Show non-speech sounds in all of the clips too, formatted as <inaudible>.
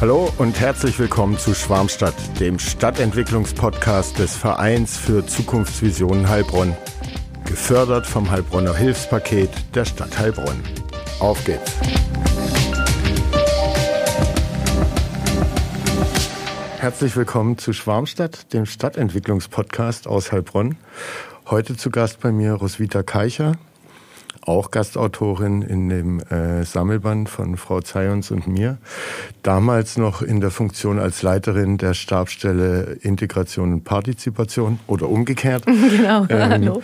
Hallo und herzlich willkommen zu Schwarmstadt, dem Stadtentwicklungspodcast des Vereins für Zukunftsvisionen Heilbronn. Gefördert vom Heilbronner Hilfspaket der Stadt Heilbronn. Auf geht's! Herzlich willkommen zu Schwarmstadt, dem Stadtentwicklungspodcast aus Heilbronn. Heute zu Gast bei mir Roswitha Keicher, auch Gastautorin in dem äh, Sammelband von Frau Zayons und mir. Damals noch in der Funktion als Leiterin der Stabstelle Integration und Partizipation oder umgekehrt. <laughs> Genau, ähm, hallo.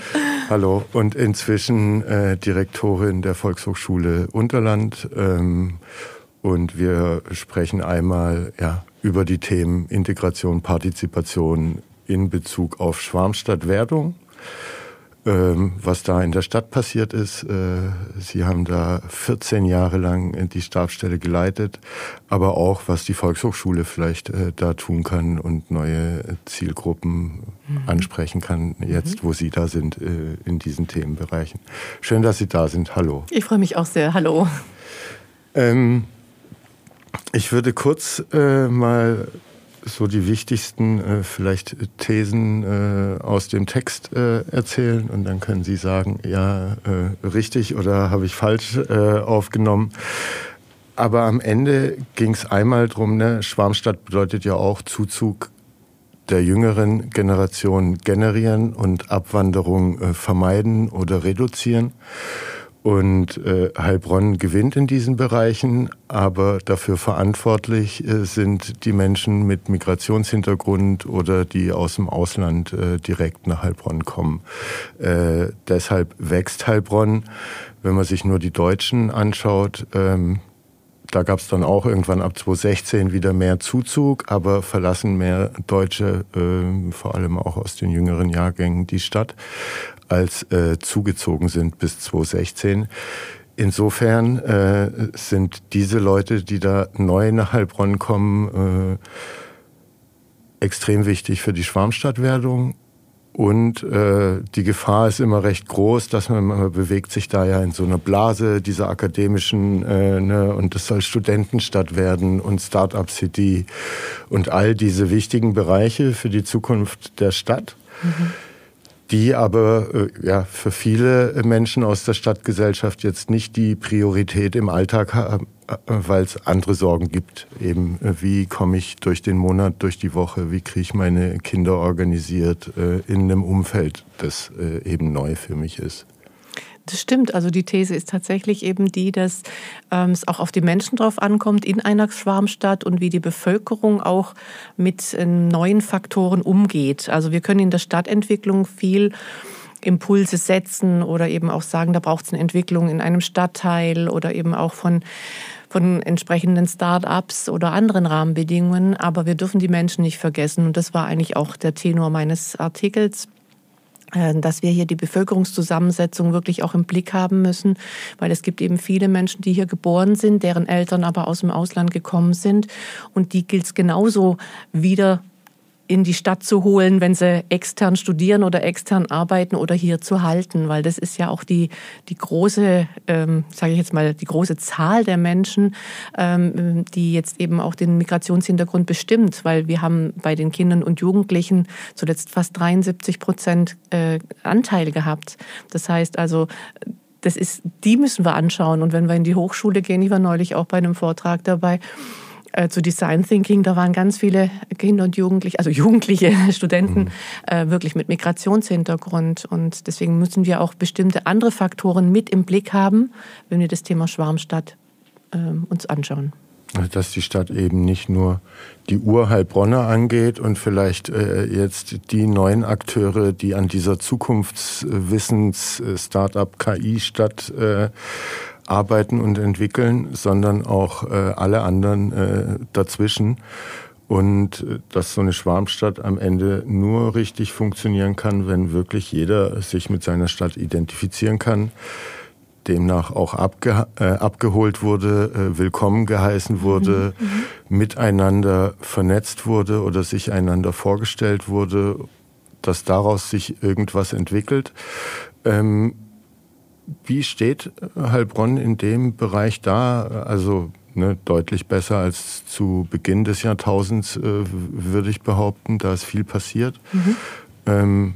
Hallo. Und inzwischen äh, Direktorin der Volkshochschule Unterland. Ähm, und wir sprechen einmal ja, über die Themen Integration, Partizipation in Bezug auf Schwarmstadt-Wertung ähm, was da in der Stadt passiert ist. Äh, Sie haben da 14 Jahre lang die Stabstelle geleitet, aber auch, was die Volkshochschule vielleicht äh, da tun kann und neue Zielgruppen mhm. ansprechen kann, jetzt, mhm. wo Sie da sind, äh, in diesen Themenbereichen. Schön, dass Sie da sind. Hallo. Ich freue mich auch sehr. Hallo. Ähm, ich würde kurz äh, mal so die wichtigsten äh, vielleicht Thesen äh, aus dem Text äh, erzählen und dann können Sie sagen, ja, äh, richtig oder habe ich falsch äh, aufgenommen. Aber am Ende ging es einmal drum, ne, Schwarmstadt bedeutet ja auch Zuzug der jüngeren Generation generieren und Abwanderung äh, vermeiden oder reduzieren. Und äh, Heilbronn gewinnt in diesen Bereichen, aber dafür verantwortlich äh, sind die Menschen mit Migrationshintergrund oder die aus dem Ausland äh, direkt nach Heilbronn kommen. Äh, deshalb wächst Heilbronn. Wenn man sich nur die Deutschen anschaut, ähm, da gab es dann auch irgendwann ab 2016 wieder mehr Zuzug, aber verlassen mehr Deutsche, äh, vor allem auch aus den jüngeren Jahrgängen, die Stadt als äh, zugezogen sind bis 2016. Insofern äh, sind diese Leute, die da neu nach Heilbronn kommen, äh, extrem wichtig für die Schwarmstadtwerdung. Und äh, die Gefahr ist immer recht groß, dass man, man bewegt sich da ja in so einer Blase dieser akademischen, äh, ne, und es soll Studentenstadt werden und Startup City und all diese wichtigen Bereiche für die Zukunft der Stadt. Mhm die aber äh, ja, für viele Menschen aus der Stadtgesellschaft jetzt nicht die Priorität im Alltag haben, äh, weil es andere Sorgen gibt. Eben, äh, wie komme ich durch den Monat, durch die Woche, wie kriege ich meine Kinder organisiert in einem Umfeld, das eben neu für mich ist. Das stimmt. Also die These ist tatsächlich eben die, dass ähm, es auch auf die Menschen drauf ankommt in einer Schwarmstadt und wie die Bevölkerung auch mit äh, neuen Faktoren umgeht. Also wir können in der Stadtentwicklung viel Impulse setzen oder eben auch sagen, da braucht es eine Entwicklung in einem Stadtteil oder eben auch von von entsprechenden Start-ups oder anderen Rahmenbedingungen. Aber wir dürfen die Menschen nicht vergessen. Und das war eigentlich auch der Tenor meines Artikels dass wir hier die Bevölkerungszusammensetzung wirklich auch im Blick haben müssen, weil es gibt eben viele Menschen, die hier geboren sind, deren Eltern aber aus dem Ausland gekommen sind. Und die gilt es genauso wieder in die Stadt zu holen, wenn sie extern studieren oder extern arbeiten oder hier zu halten, weil das ist ja auch die die große, ähm, sage ich jetzt mal, die große Zahl der Menschen, ähm, die jetzt eben auch den Migrationshintergrund bestimmt, weil wir haben bei den Kindern und Jugendlichen zuletzt fast 73 Prozent äh, Anteil gehabt. Das heißt also das ist, die müssen wir anschauen. Und wenn wir in die Hochschule gehen, ich war neulich auch bei einem Vortrag dabei, äh, zu Design Thinking, da waren ganz viele Kinder und Jugendliche, also jugendliche <laughs> Studenten, mhm. äh, wirklich mit Migrationshintergrund. Und deswegen müssen wir auch bestimmte andere Faktoren mit im Blick haben, wenn wir das Thema Schwarmstadt äh, uns anschauen. Dass die Stadt eben nicht nur die Urheilbronner angeht und vielleicht äh, jetzt die neuen Akteure, die an dieser Zukunftswissens-Startup-KI-Stadt äh, arbeiten und entwickeln, sondern auch äh, alle anderen äh, dazwischen. Und äh, dass so eine Schwarmstadt am Ende nur richtig funktionieren kann, wenn wirklich jeder sich mit seiner Stadt identifizieren kann, demnach auch abge äh, abgeholt wurde, äh, willkommen geheißen wurde, mhm. mhm. miteinander vernetzt wurde oder sich einander vorgestellt wurde, dass daraus sich irgendwas entwickelt. Ähm, wie steht Heilbronn in dem Bereich da? Also ne, deutlich besser als zu Beginn des Jahrtausends, äh, würde ich behaupten. Da ist viel passiert. Mhm. Ähm,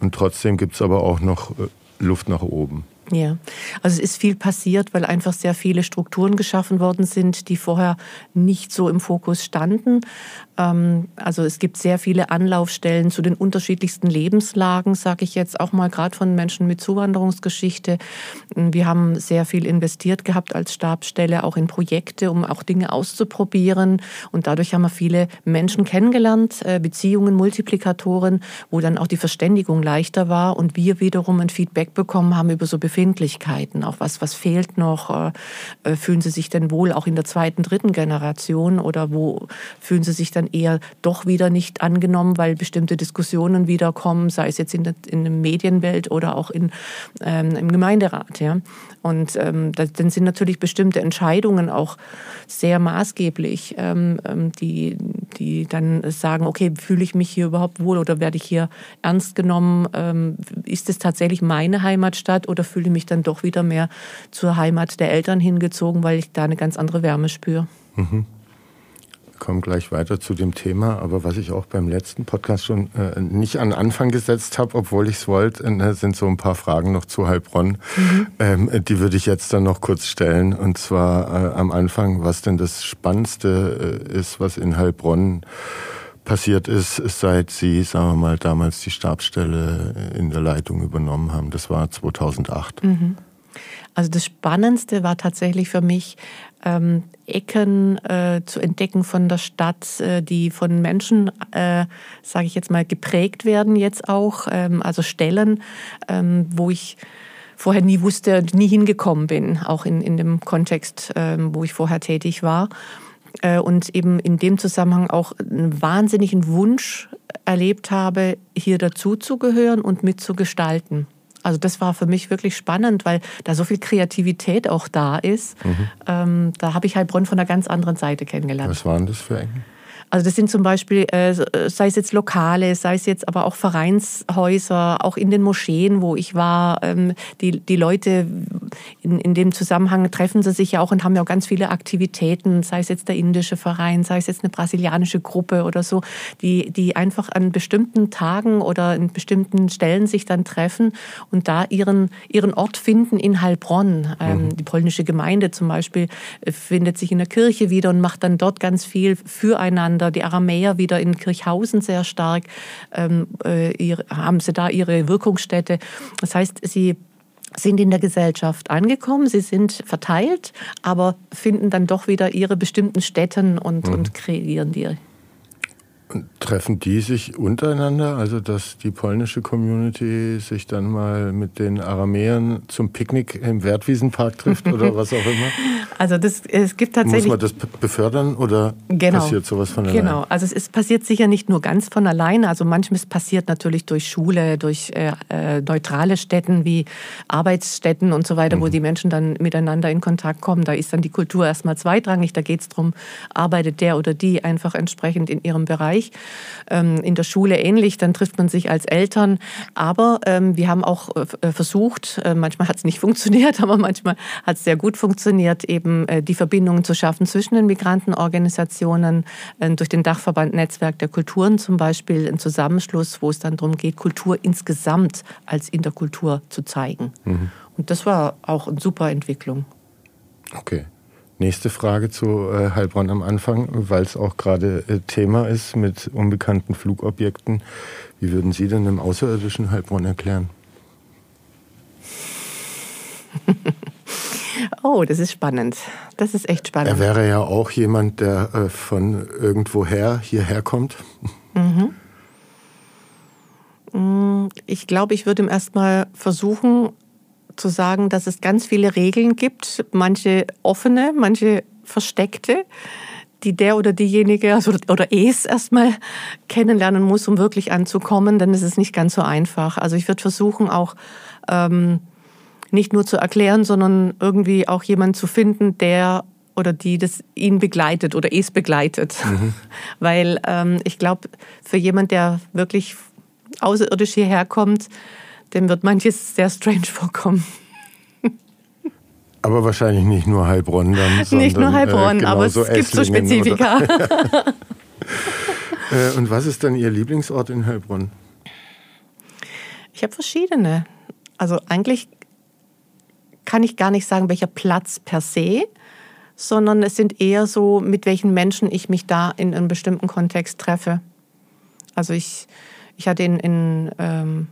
und trotzdem gibt es aber auch noch äh, Luft nach oben. Ja, also es ist viel passiert, weil einfach sehr viele Strukturen geschaffen worden sind, die vorher nicht so im Fokus standen. Ähm, also es gibt sehr viele Anlaufstellen zu den unterschiedlichsten Lebenslagen, sage ich jetzt auch mal gerade von Menschen mit Zuwanderungsgeschichte. Wir haben sehr viel investiert gehabt als Stabsstelle, auch in Projekte, um auch Dinge auszuprobieren. Und dadurch haben wir viele Menschen kennengelernt, äh, Beziehungen, Multiplikatoren, wo dann auch die Verständigung leichter war und wir wiederum ein Feedback bekommen haben über so Befindlichkeiten, auch was, was fehlt noch, äh, äh, fühlen sie sich denn wohl auch in der zweiten, dritten Generation oder wo fühlen sie sich dann dann eher doch wieder nicht angenommen, weil bestimmte Diskussionen wiederkommen, sei es jetzt in der, in der Medienwelt oder auch in, ähm, im Gemeinderat. Ja. Und ähm, dann sind natürlich bestimmte Entscheidungen auch sehr maßgeblich, ähm, ähm, die, die dann sagen, okay, fühle ich mich hier überhaupt wohl oder werde ich hier ernst genommen? Ähm, ist es tatsächlich meine Heimatstadt oder fühle ich mich dann doch wieder mehr zur Heimat der Eltern hingezogen, weil ich da eine ganz andere Wärme spüre? Mhm komme gleich weiter zu dem Thema, aber was ich auch beim letzten Podcast schon äh, nicht an Anfang gesetzt habe, obwohl ich es wollte, äh, sind so ein paar Fragen noch zu Heilbronn. Mhm. Ähm, die würde ich jetzt dann noch kurz stellen. Und zwar äh, am Anfang, was denn das Spannendste äh, ist, was in Heilbronn passiert ist, seit Sie, sagen wir mal, damals die Stabsstelle in der Leitung übernommen haben. Das war 2008. Mhm. Also das Spannendste war tatsächlich für mich, ähm, Ecken äh, zu entdecken von der Stadt, äh, die von Menschen, äh, sage ich jetzt mal, geprägt werden jetzt auch. Ähm, also Stellen, ähm, wo ich vorher nie wusste, nie hingekommen bin, auch in, in dem Kontext, ähm, wo ich vorher tätig war. Äh, und eben in dem Zusammenhang auch einen wahnsinnigen Wunsch erlebt habe, hier dazuzugehören und mitzugestalten. Also das war für mich wirklich spannend, weil da so viel Kreativität auch da ist. Mhm. Ähm, da habe ich Heilbronn von einer ganz anderen Seite kennengelernt. Was waren das für Ecken? Also das sind zum Beispiel, äh, äh, sei es jetzt Lokale, sei es jetzt aber auch Vereinshäuser, auch in den Moscheen, wo ich war. Ähm, die, die Leute in, in dem Zusammenhang treffen sie sich ja auch und haben ja auch ganz viele Aktivitäten, sei es jetzt der indische Verein, sei es jetzt eine brasilianische Gruppe oder so, die, die einfach an bestimmten Tagen oder in bestimmten Stellen sich dann treffen und da ihren, ihren Ort finden in Heilbronn. Ähm, mhm. Die polnische Gemeinde zum Beispiel äh, findet sich in der Kirche wieder und macht dann dort ganz viel füreinander oder die Aramäer wieder in Kirchhausen sehr stark, ähm, äh, haben sie da ihre Wirkungsstätte. Das heißt, sie sind in der Gesellschaft angekommen, sie sind verteilt, aber finden dann doch wieder ihre bestimmten Städten und, mhm. und kreieren die. Treffen die sich untereinander, also dass die polnische Community sich dann mal mit den Aramäern zum Picknick im Wertwiesenpark trifft oder was auch immer? <laughs> Also das, es gibt tatsächlich... Muss man das befördern oder genau, passiert sowas von alleine? Genau, also es ist, passiert sicher nicht nur ganz von alleine, also manches passiert natürlich durch Schule, durch äh, äh, neutrale Städten wie Arbeitsstätten und so weiter, mhm. wo die Menschen dann miteinander in Kontakt kommen. Da ist dann die Kultur erstmal zweitrangig, da geht es darum, arbeitet der oder die einfach entsprechend in ihrem Bereich Bereich. Ähm, in der Schule ähnlich, dann trifft man sich als Eltern. Aber ähm, wir haben auch äh, versucht, äh, manchmal hat es nicht <laughs> funktioniert, aber manchmal hat es sehr gut funktioniert, eben äh, die Verbindungen zu schaffen zwischen den Migrantenorganisationen, durch den Dachverband Netzwerk der Kulturen zum Beispiel, ein Zusammenschluss, wo es dann darum geht, Kultur insgesamt als Interkultur zu zeigen. Mhm. Und das war auch eine super Entwicklung. Okay. Nächste Frage zu äh, Heilbronn am Anfang, weil es auch gerade äh, Thema ist mit unbekannten Flugobjekten. Wie würden Sie denn im außerirdischen Heilbronn erklären? <laughs> oh, das ist spannend. Das ist echt spannend. Er wäre ja auch jemand, der äh, von irgendwoher hierher kommt. Mhm. Mm, ich glaube, ich würde ihm erstmal versuchen, zu sagen, dass es ganz viele Regeln gibt, manche offene, manche versteckte, die der oder diejenige also, oder es erstmal kennenlernen muss, um wirklich anzukommen, denn es ist nicht ganz so einfach. Also ich würde versuchen auch ähm, nicht nur zu erklären, sondern irgendwie auch jemanden zu finden, der oder die das ihn begleitet oder es begleitet. Mhm. <laughs> Weil ähm, ich glaube, für jemand, der wirklich außerirdisch hierher kommt, dem wird manches sehr strange vorkommen. Aber wahrscheinlich nicht nur Heilbronn dann. nicht nur Heilbronn, äh, aber es gibt so Spezifika. <laughs> äh, und was ist dann Ihr Lieblingsort in Heilbronn? Ich habe verschiedene. Also eigentlich kann ich gar nicht sagen, welcher Platz per se, sondern es sind eher so, mit welchen Menschen ich mich da in einem bestimmten Kontext treffe. Also ich, ich hatte in, in ähm,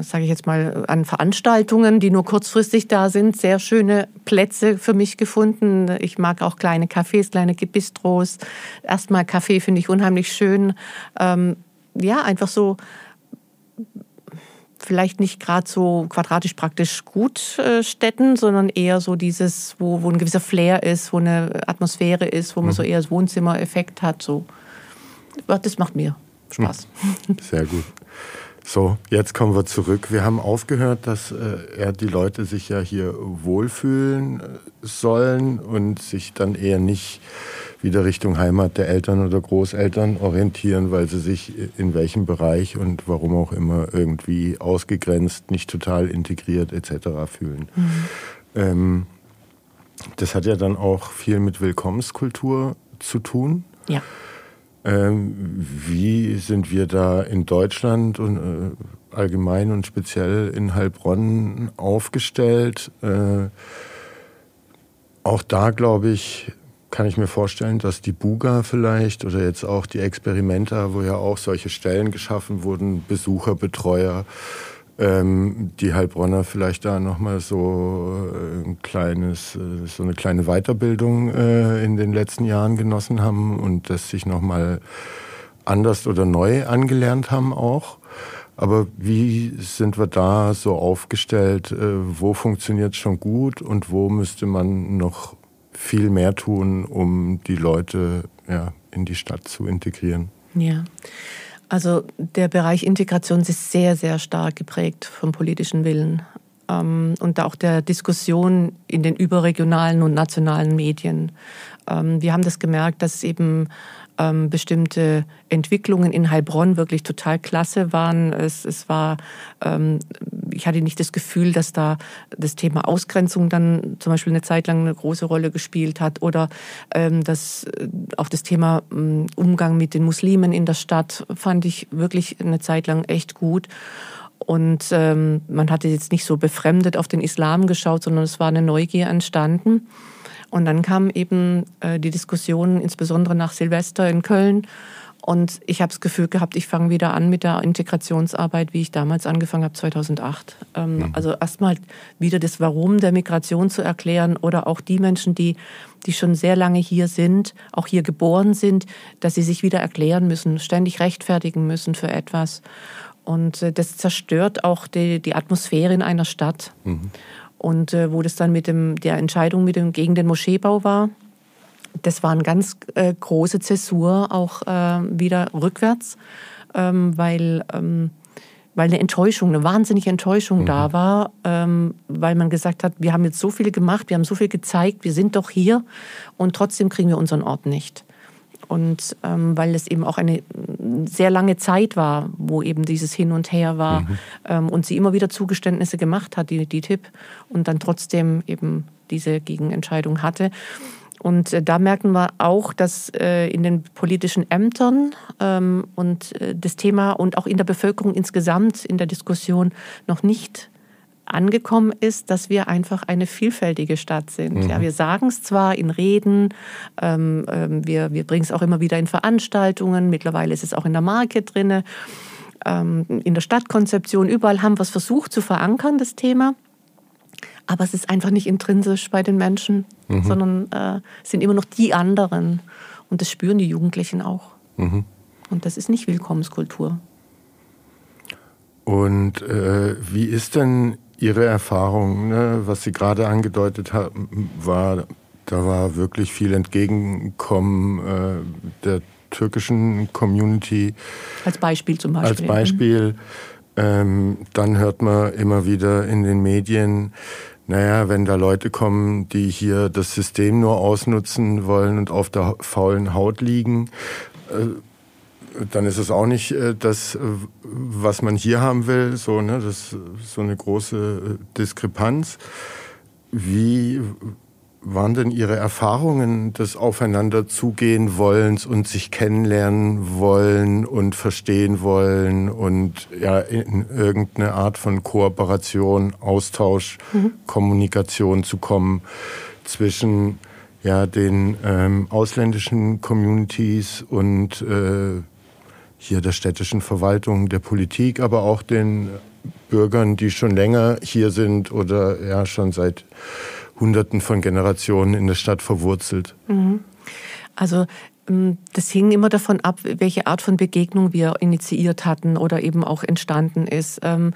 sage ich jetzt mal, an Veranstaltungen, die nur kurzfristig da sind, sehr schöne Plätze für mich gefunden. Ich mag auch kleine Cafés, kleine Bistros. Erstmal Kaffee finde ich unheimlich schön. Ähm, ja, einfach so vielleicht nicht gerade so quadratisch praktisch gut äh, Städten, sondern eher so dieses, wo, wo ein gewisser Flair ist, wo eine Atmosphäre ist, wo man mhm. so eher das Wohnzimmereffekt hat. So. Das macht mir Spaß. Sehr gut. So, jetzt kommen wir zurück. Wir haben aufgehört, dass äh, die Leute sich ja hier wohlfühlen äh, sollen und sich dann eher nicht wieder Richtung Heimat der Eltern oder Großeltern orientieren, weil sie sich in welchem Bereich und warum auch immer irgendwie ausgegrenzt, nicht total integriert etc. fühlen. Mhm. Ähm, das hat ja dann auch viel mit Willkommenskultur zu tun. Ja. Ähm, wie sind wir da in Deutschland und äh, allgemein und speziell in Heilbronn aufgestellt? Äh, auch da, glaube ich, kann ich mir vorstellen, dass die Buga vielleicht oder jetzt auch die Experimenta, wo ja auch solche Stellen geschaffen wurden, Besucherbetreuer, ähm, die Heilbronner vielleicht da nochmal so äh, ein kleines, äh, so eine kleine Weiterbildung äh, in den letzten Jahren genossen haben und das sich nochmal anders oder neu angelernt haben auch. Aber wie sind wir da so aufgestellt? Wo funktioniert es schon gut und wo müsste man noch viel mehr tun, um die Leute ja, in die Stadt zu integrieren? Ja. Also der Bereich Integration ist sehr, sehr stark geprägt vom politischen Willen ähm, und auch der Diskussion in den überregionalen und nationalen Medien. Ähm, wir haben das gemerkt, dass eben ähm, bestimmte Entwicklungen in Heilbronn wirklich total klasse waren. Es, es war, ähm, ich hatte nicht das Gefühl, dass da das Thema Ausgrenzung dann zum Beispiel eine Zeit lang eine große Rolle gespielt hat oder ähm, dass äh, auch das Thema ähm, Umgang mit den Muslimen in der Stadt fand ich wirklich eine Zeit lang echt gut. Und ähm, man hatte jetzt nicht so befremdet auf den Islam geschaut, sondern es war eine Neugier entstanden. Und dann kam eben äh, die Diskussion, insbesondere nach Silvester in Köln. Und ich habe das Gefühl gehabt, ich fange wieder an mit der Integrationsarbeit, wie ich damals angefangen habe, 2008. Ähm, mhm. Also erstmal wieder das Warum der Migration zu erklären oder auch die Menschen, die, die schon sehr lange hier sind, auch hier geboren sind, dass sie sich wieder erklären müssen, ständig rechtfertigen müssen für etwas. Und äh, das zerstört auch die, die Atmosphäre in einer Stadt. Mhm. Und äh, wo das dann mit dem, der Entscheidung mit dem, gegen den Moscheebau war, das war eine ganz äh, große Zäsur auch äh, wieder rückwärts, ähm, weil, ähm, weil eine Enttäuschung, eine wahnsinnige Enttäuschung mhm. da war, ähm, weil man gesagt hat, wir haben jetzt so viel gemacht, wir haben so viel gezeigt, wir sind doch hier und trotzdem kriegen wir unseren Ort nicht. Und ähm, weil es eben auch eine sehr lange Zeit war, wo eben dieses Hin und Her war mhm. ähm, und sie immer wieder Zugeständnisse gemacht hat, die, die Tipp, und dann trotzdem eben diese Gegenentscheidung hatte. Und äh, da merken wir auch, dass äh, in den politischen Ämtern ähm, und äh, das Thema und auch in der Bevölkerung insgesamt in der Diskussion noch nicht angekommen ist, dass wir einfach eine vielfältige Stadt sind. Mhm. Ja, wir sagen es zwar in Reden, ähm, ähm, wir, wir bringen es auch immer wieder in Veranstaltungen, mittlerweile ist es auch in der Marke drin, ähm, in der Stadtkonzeption, überall haben wir es versucht zu verankern, das Thema. Aber es ist einfach nicht intrinsisch bei den Menschen, mhm. sondern äh, sind immer noch die anderen. Und das spüren die Jugendlichen auch. Mhm. Und das ist nicht Willkommenskultur. Und äh, wie ist denn Ihre Erfahrung, ne, was Sie gerade angedeutet haben, war, da war wirklich viel Entgegenkommen äh, der türkischen Community. Als Beispiel zum Beispiel. Als Beispiel. Ähm, dann hört man immer wieder in den Medien, naja, wenn da Leute kommen, die hier das System nur ausnutzen wollen und auf der faulen Haut liegen, äh, dann ist es auch nicht äh, das, äh, was man hier haben will. So, ne? Das ist so eine große äh, Diskrepanz. wie waren denn Ihre Erfahrungen des Aufeinanderzugehen wollens und sich kennenlernen wollen und verstehen wollen und ja in irgendeine Art von Kooperation, Austausch, mhm. Kommunikation zu kommen zwischen ja den ähm, ausländischen Communities und äh, hier der städtischen Verwaltung, der Politik, aber auch den Bürgern, die schon länger hier sind oder ja schon seit Hunderten von Generationen in der Stadt verwurzelt. Mhm. Also ähm, das hing immer davon ab, welche Art von Begegnung wir initiiert hatten oder eben auch entstanden ist. Ähm,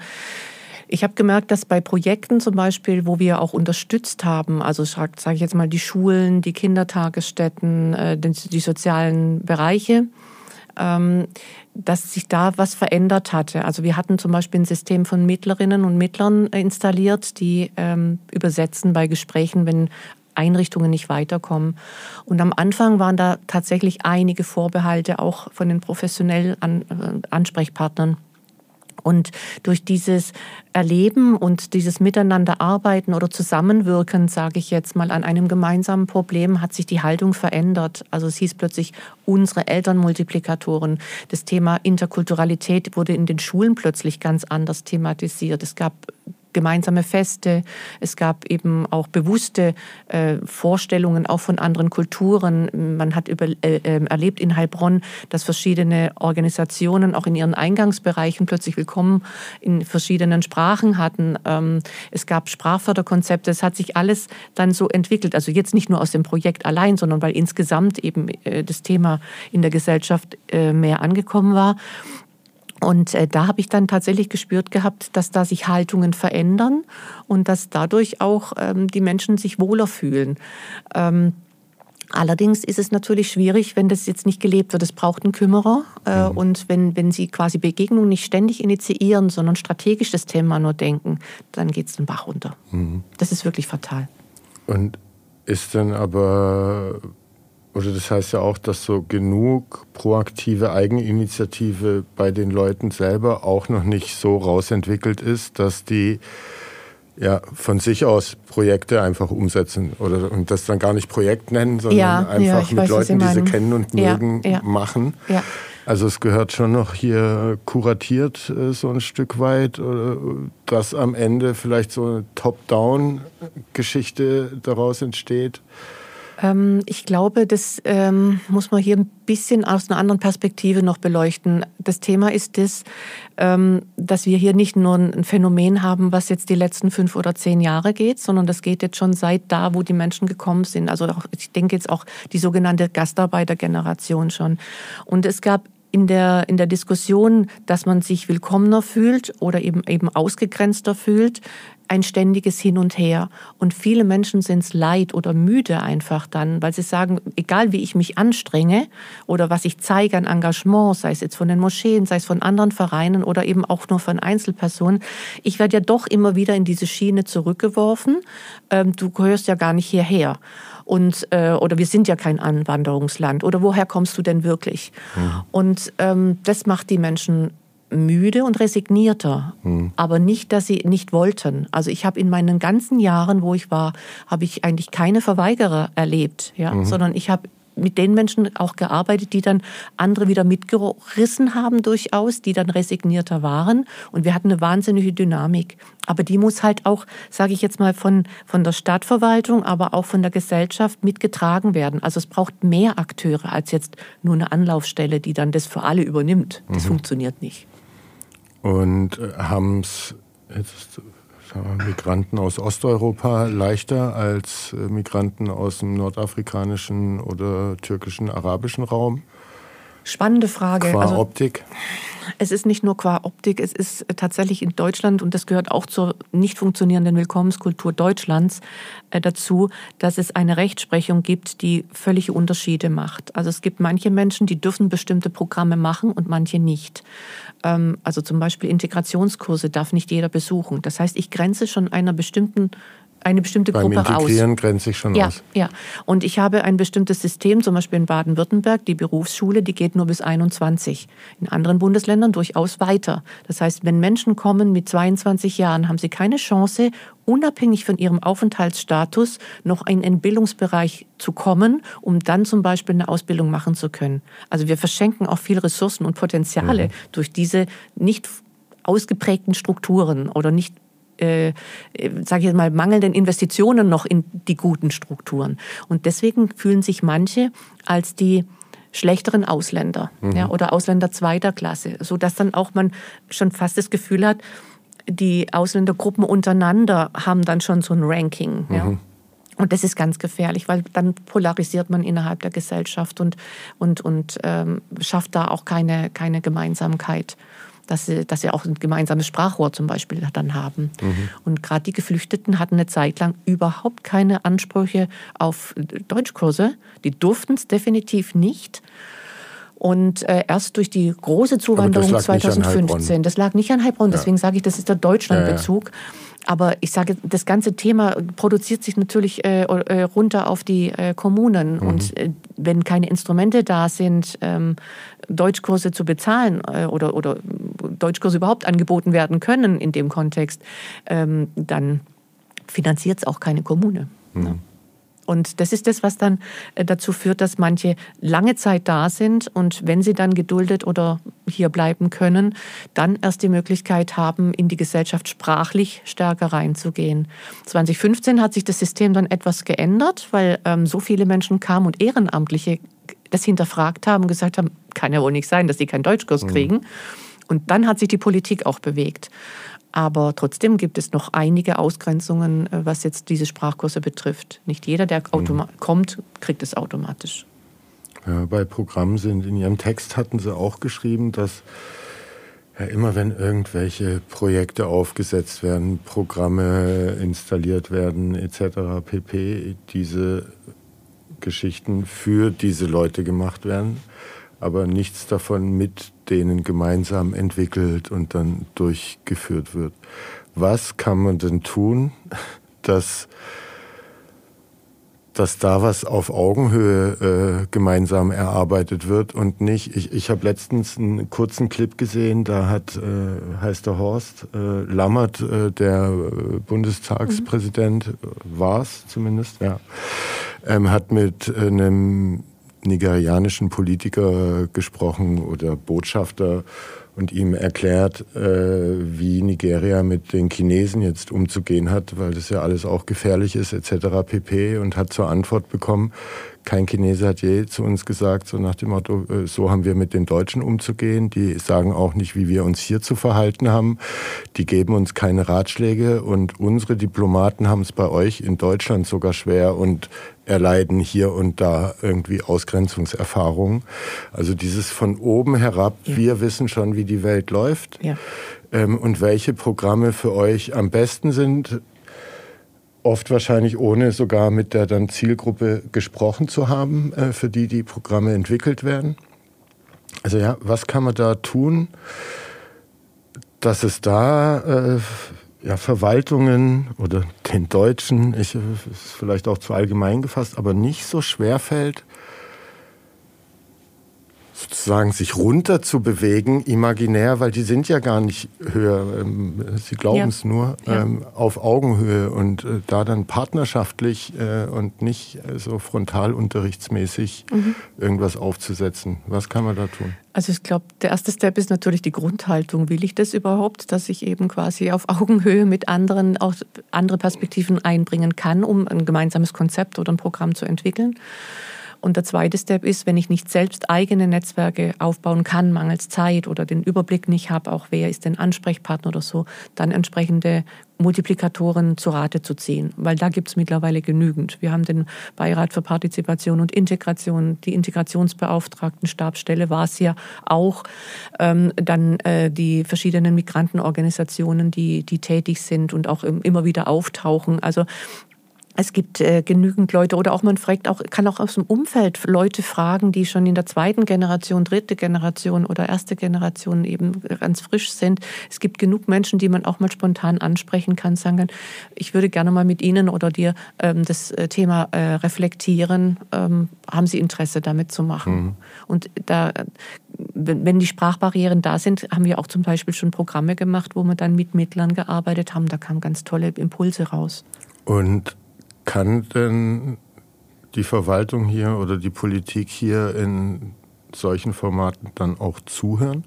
ich habe gemerkt, dass bei Projekten zum Beispiel, wo wir auch unterstützt haben, also sage ich jetzt mal die Schulen, die Kindertagesstätten, äh, die sozialen Bereiche, dass sich da was verändert hatte. Also wir hatten zum Beispiel ein System von Mittlerinnen und Mittlern installiert, die ähm, übersetzen bei Gesprächen, wenn Einrichtungen nicht weiterkommen. Und am Anfang waren da tatsächlich einige Vorbehalte auch von den professionellen äh, Ansprechpartnern. Und durch dieses Erleben und dieses Miteinanderarbeiten oder Zusammenwirken, sage ich jetzt mal, an einem gemeinsamen Problem hat sich die Haltung verändert. Also es hieß plötzlich unsere Elternmultiplikatoren. Das Thema Interkulturalität wurde in den Schulen plötzlich ganz anders thematisiert. Es gab gemeinsame Feste. Es gab eben auch bewusste äh, Vorstellungen auch von anderen Kulturen. Man hat über, äh, ähm, erlebt in Heilbronn, dass verschiedene Organisationen auch in ihren Eingangsbereichen plötzlich willkommen in verschiedenen Sprachen hatten. Ähm, es gab Sprachförderkonzepte. Es hat sich alles dann so entwickelt. Also jetzt nicht nur aus dem Projekt allein, sondern weil insgesamt eben äh, das Thema in der Gesellschaft äh, mehr angekommen war. Und äh, da habe ich dann tatsächlich gespürt gehabt, dass da sich Haltungen verändern und dass dadurch auch ähm, die Menschen sich wohler fühlen. Ähm, Allerdings ist es natürlich schwierig, wenn das jetzt nicht gelebt wird. Es braucht einen Kümmerer. Äh, mhm. Und wenn, wenn Sie quasi Begegnungen nicht ständig initiieren, sondern strategisch das Thema nur denken, dann geht es den Bach runter. Mhm. Das ist wirklich fatal. Und ist dann aber oder das heißt ja auch, dass so genug proaktive Eigeninitiative bei den Leuten selber auch noch nicht so rausentwickelt ist, dass die ja, von sich aus Projekte einfach umsetzen oder und das dann gar nicht Projekt nennen, sondern ja, einfach ja, mit weiß, Leuten, die sie kennen und mögen, ja, machen. Also es gehört schon noch hier kuratiert äh, so ein Stück weit, dass am Ende vielleicht so eine Top-Down-Geschichte daraus entsteht. Ähm, ich glaube, das ähm, muss man hier ein bisschen aus einer anderen Perspektive noch beleuchten. Das Thema ist das, ähm, dass wir hier nicht nur ein Phänomen haben, was jetzt die letzten fünf oder zehn Jahre geht, sondern das geht jetzt schon seit da, wo die Menschen gekommen sind. Also auch, ich denke jetzt auch die sogenannte Gastarbeitergeneration schon. Und es gab in der, in der Diskussion, dass man sich willkommener fühlt oder eben, eben ausgegrenzter fühlt, ein ständiges Hin und Her. Und viele Menschen sind es leid oder müde einfach dann, weil sie sagen, egal wie ich mich anstrenge oder was ich zeige an Engagement, sei es jetzt von den Moscheen, sei es von anderen Vereinen oder eben auch nur von Einzelpersonen, ich werde ja doch immer wieder in diese Schiene zurückgeworfen. Ähm, du gehörst ja gar nicht hierher. Und, äh, oder wir sind ja kein Anwanderungsland. Oder woher kommst du denn wirklich? Mhm. Und ähm, das macht die Menschen müde und resignierter, mhm. aber nicht, dass sie nicht wollten. Also ich habe in meinen ganzen Jahren, wo ich war, habe ich eigentlich keine Verweigerer erlebt, ja, mhm. sondern ich habe mit den Menschen auch gearbeitet, die dann andere wieder mitgerissen haben durchaus, die dann resignierter waren. Und wir hatten eine wahnsinnige Dynamik. Aber die muss halt auch, sage ich jetzt mal, von, von der Stadtverwaltung, aber auch von der Gesellschaft mitgetragen werden. Also es braucht mehr Akteure als jetzt nur eine Anlaufstelle, die dann das für alle übernimmt. Das mhm. funktioniert nicht. Und äh, haben es Migranten aus Osteuropa leichter als äh, Migranten aus dem nordafrikanischen oder türkischen, arabischen Raum? Spannende Frage. Qua also, Optik? Es ist nicht nur qua Optik, es ist tatsächlich in Deutschland, und das gehört auch zur nicht funktionierenden Willkommenskultur Deutschlands äh, dazu, dass es eine Rechtsprechung gibt, die völlige Unterschiede macht. Also es gibt manche Menschen, die dürfen bestimmte Programme machen und manche nicht. Ähm, also zum Beispiel Integrationskurse darf nicht jeder besuchen. Das heißt, ich grenze schon einer bestimmten eine bestimmte Beim Gruppe aus. Integrieren grenze ich schon ja, aus. Ja, und ich habe ein bestimmtes System, zum Beispiel in Baden-Württemberg, die Berufsschule, die geht nur bis 21. In anderen Bundesländern durchaus weiter. Das heißt, wenn Menschen kommen mit 22 Jahren, haben sie keine Chance, unabhängig von ihrem Aufenthaltsstatus noch in einen Bildungsbereich zu kommen, um dann zum Beispiel eine Ausbildung machen zu können. Also wir verschenken auch viel Ressourcen und Potenziale mhm. durch diese nicht ausgeprägten Strukturen oder nicht äh, sage ich jetzt mal, mangelnden Investitionen noch in die guten Strukturen. Und deswegen fühlen sich manche als die schlechteren Ausländer mhm. ja, oder Ausländer zweiter Klasse, so dass dann auch man schon fast das Gefühl hat, die Ausländergruppen untereinander haben dann schon so ein Ranking. Mhm. Ja. Und das ist ganz gefährlich, weil dann polarisiert man innerhalb der Gesellschaft und, und, und ähm, schafft da auch keine, keine Gemeinsamkeit dass sie, dass sie auch ein gemeinsames Sprachrohr zum Beispiel dann haben. Mhm. Und gerade die Geflüchteten hatten eine Zeit lang überhaupt keine Ansprüche auf Deutschkurse. Die durften es definitiv nicht. Und äh, erst durch die große Zuwanderung das 2015, das lag nicht an Heilbronn, deswegen ja. sage ich, das ist der Deutschlandbezug. Ja, ja. Aber ich sage, das ganze Thema produziert sich natürlich äh, äh, runter auf die äh, Kommunen. Mhm. Und äh, wenn keine Instrumente da sind, ähm, Deutschkurse zu bezahlen äh, oder, oder Deutschkurse überhaupt angeboten werden können in dem Kontext, ähm, dann finanziert es auch keine Kommune. Mhm. Ja. Und das ist das, was dann äh, dazu führt, dass manche lange Zeit da sind und wenn sie dann geduldet oder hier bleiben können, dann erst die Möglichkeit haben, in die Gesellschaft sprachlich stärker reinzugehen. 2015 hat sich das System dann etwas geändert, weil ähm, so viele Menschen kamen und Ehrenamtliche das hinterfragt haben und gesagt haben, kann ja wohl nicht sein, dass sie keinen Deutschkurs mhm. kriegen. Und dann hat sich die Politik auch bewegt. Aber trotzdem gibt es noch einige Ausgrenzungen, äh, was jetzt diese Sprachkurse betrifft. Nicht jeder, der mhm. kommt, kriegt es automatisch. Ja, bei Programmen sind in Ihrem Text hatten Sie auch geschrieben, dass ja, immer wenn irgendwelche Projekte aufgesetzt werden, Programme installiert werden etc. pp, diese Geschichten für diese Leute gemacht werden aber nichts davon mit denen gemeinsam entwickelt und dann durchgeführt wird. Was kann man denn tun, <laughs> dass, dass da was auf Augenhöhe äh, gemeinsam erarbeitet wird und nicht, ich, ich habe letztens einen kurzen Clip gesehen, da hat, äh, heißt der Horst äh, Lammert, äh, der äh, Bundestagspräsident, mhm. war es zumindest, ja, ähm, hat mit einem nigerianischen Politiker gesprochen oder Botschafter und ihm erklärt, äh, wie Nigeria mit den Chinesen jetzt umzugehen hat, weil das ja alles auch gefährlich ist etc. pp. und hat zur Antwort bekommen, kein Chinese hat je zu uns gesagt, so nach dem Motto, äh, so haben wir mit den Deutschen umzugehen. Die sagen auch nicht, wie wir uns hier zu verhalten haben. Die geben uns keine Ratschläge und unsere Diplomaten haben es bei euch in Deutschland sogar schwer und erleiden hier und da irgendwie Ausgrenzungserfahrungen. Also dieses von oben herab, ja. wir wissen schon, wie die Welt läuft. Ja. Ähm, und welche Programme für euch am besten sind, oft wahrscheinlich ohne sogar mit der dann Zielgruppe gesprochen zu haben, äh, für die die Programme entwickelt werden. Also ja, was kann man da tun, dass es da äh, ja, Verwaltungen oder den Deutschen, ich, ist vielleicht auch zu allgemein gefasst, aber nicht so schwer fällt, sozusagen sich runter zu bewegen, imaginär, weil die sind ja gar nicht höher, ähm, sie glauben es ja. nur, ja. Ähm, auf Augenhöhe und äh, da dann partnerschaftlich äh, und nicht äh, so frontalunterrichtsmäßig mhm. irgendwas aufzusetzen. Was kann man da tun? Also ich glaube, der erste Step ist natürlich die Grundhaltung. Will ich das überhaupt, dass ich eben quasi auf Augenhöhe mit anderen auch andere Perspektiven einbringen kann, um ein gemeinsames Konzept oder ein Programm zu entwickeln? Und der zweite Step ist, wenn ich nicht selbst eigene Netzwerke aufbauen kann, mangels Zeit oder den Überblick nicht habe, auch wer ist denn Ansprechpartner oder so, dann entsprechende Multiplikatoren zu Rate zu ziehen, weil da gibt es mittlerweile genügend. Wir haben den Beirat für Partizipation und Integration, die Integrationsbeauftragten Stabsstelle war es ja auch, ähm, dann äh, die verschiedenen Migrantenorganisationen, die, die tätig sind und auch immer wieder auftauchen. Also es gibt äh, genügend Leute oder auch man fragt auch, kann auch aus dem Umfeld Leute fragen, die schon in der zweiten Generation, dritte Generation oder erste Generation eben ganz frisch sind. Es gibt genug Menschen, die man auch mal spontan ansprechen kann, sagen kann, ich würde gerne mal mit Ihnen oder dir ähm, das äh, Thema äh, reflektieren. Ähm, haben Sie Interesse damit zu machen? Mhm. Und da, wenn die Sprachbarrieren da sind, haben wir auch zum Beispiel schon Programme gemacht, wo wir dann mit Mittlern gearbeitet haben. Da kamen ganz tolle Impulse raus. Und kann denn die Verwaltung hier oder die Politik hier in solchen Formaten dann auch zuhören?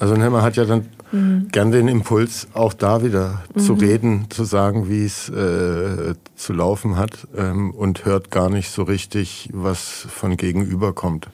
Also man hat ja dann mhm. gern den Impuls, auch da wieder mhm. zu reden, zu sagen, wie es äh, zu laufen hat ähm, und hört gar nicht so richtig, was von gegenüber kommt.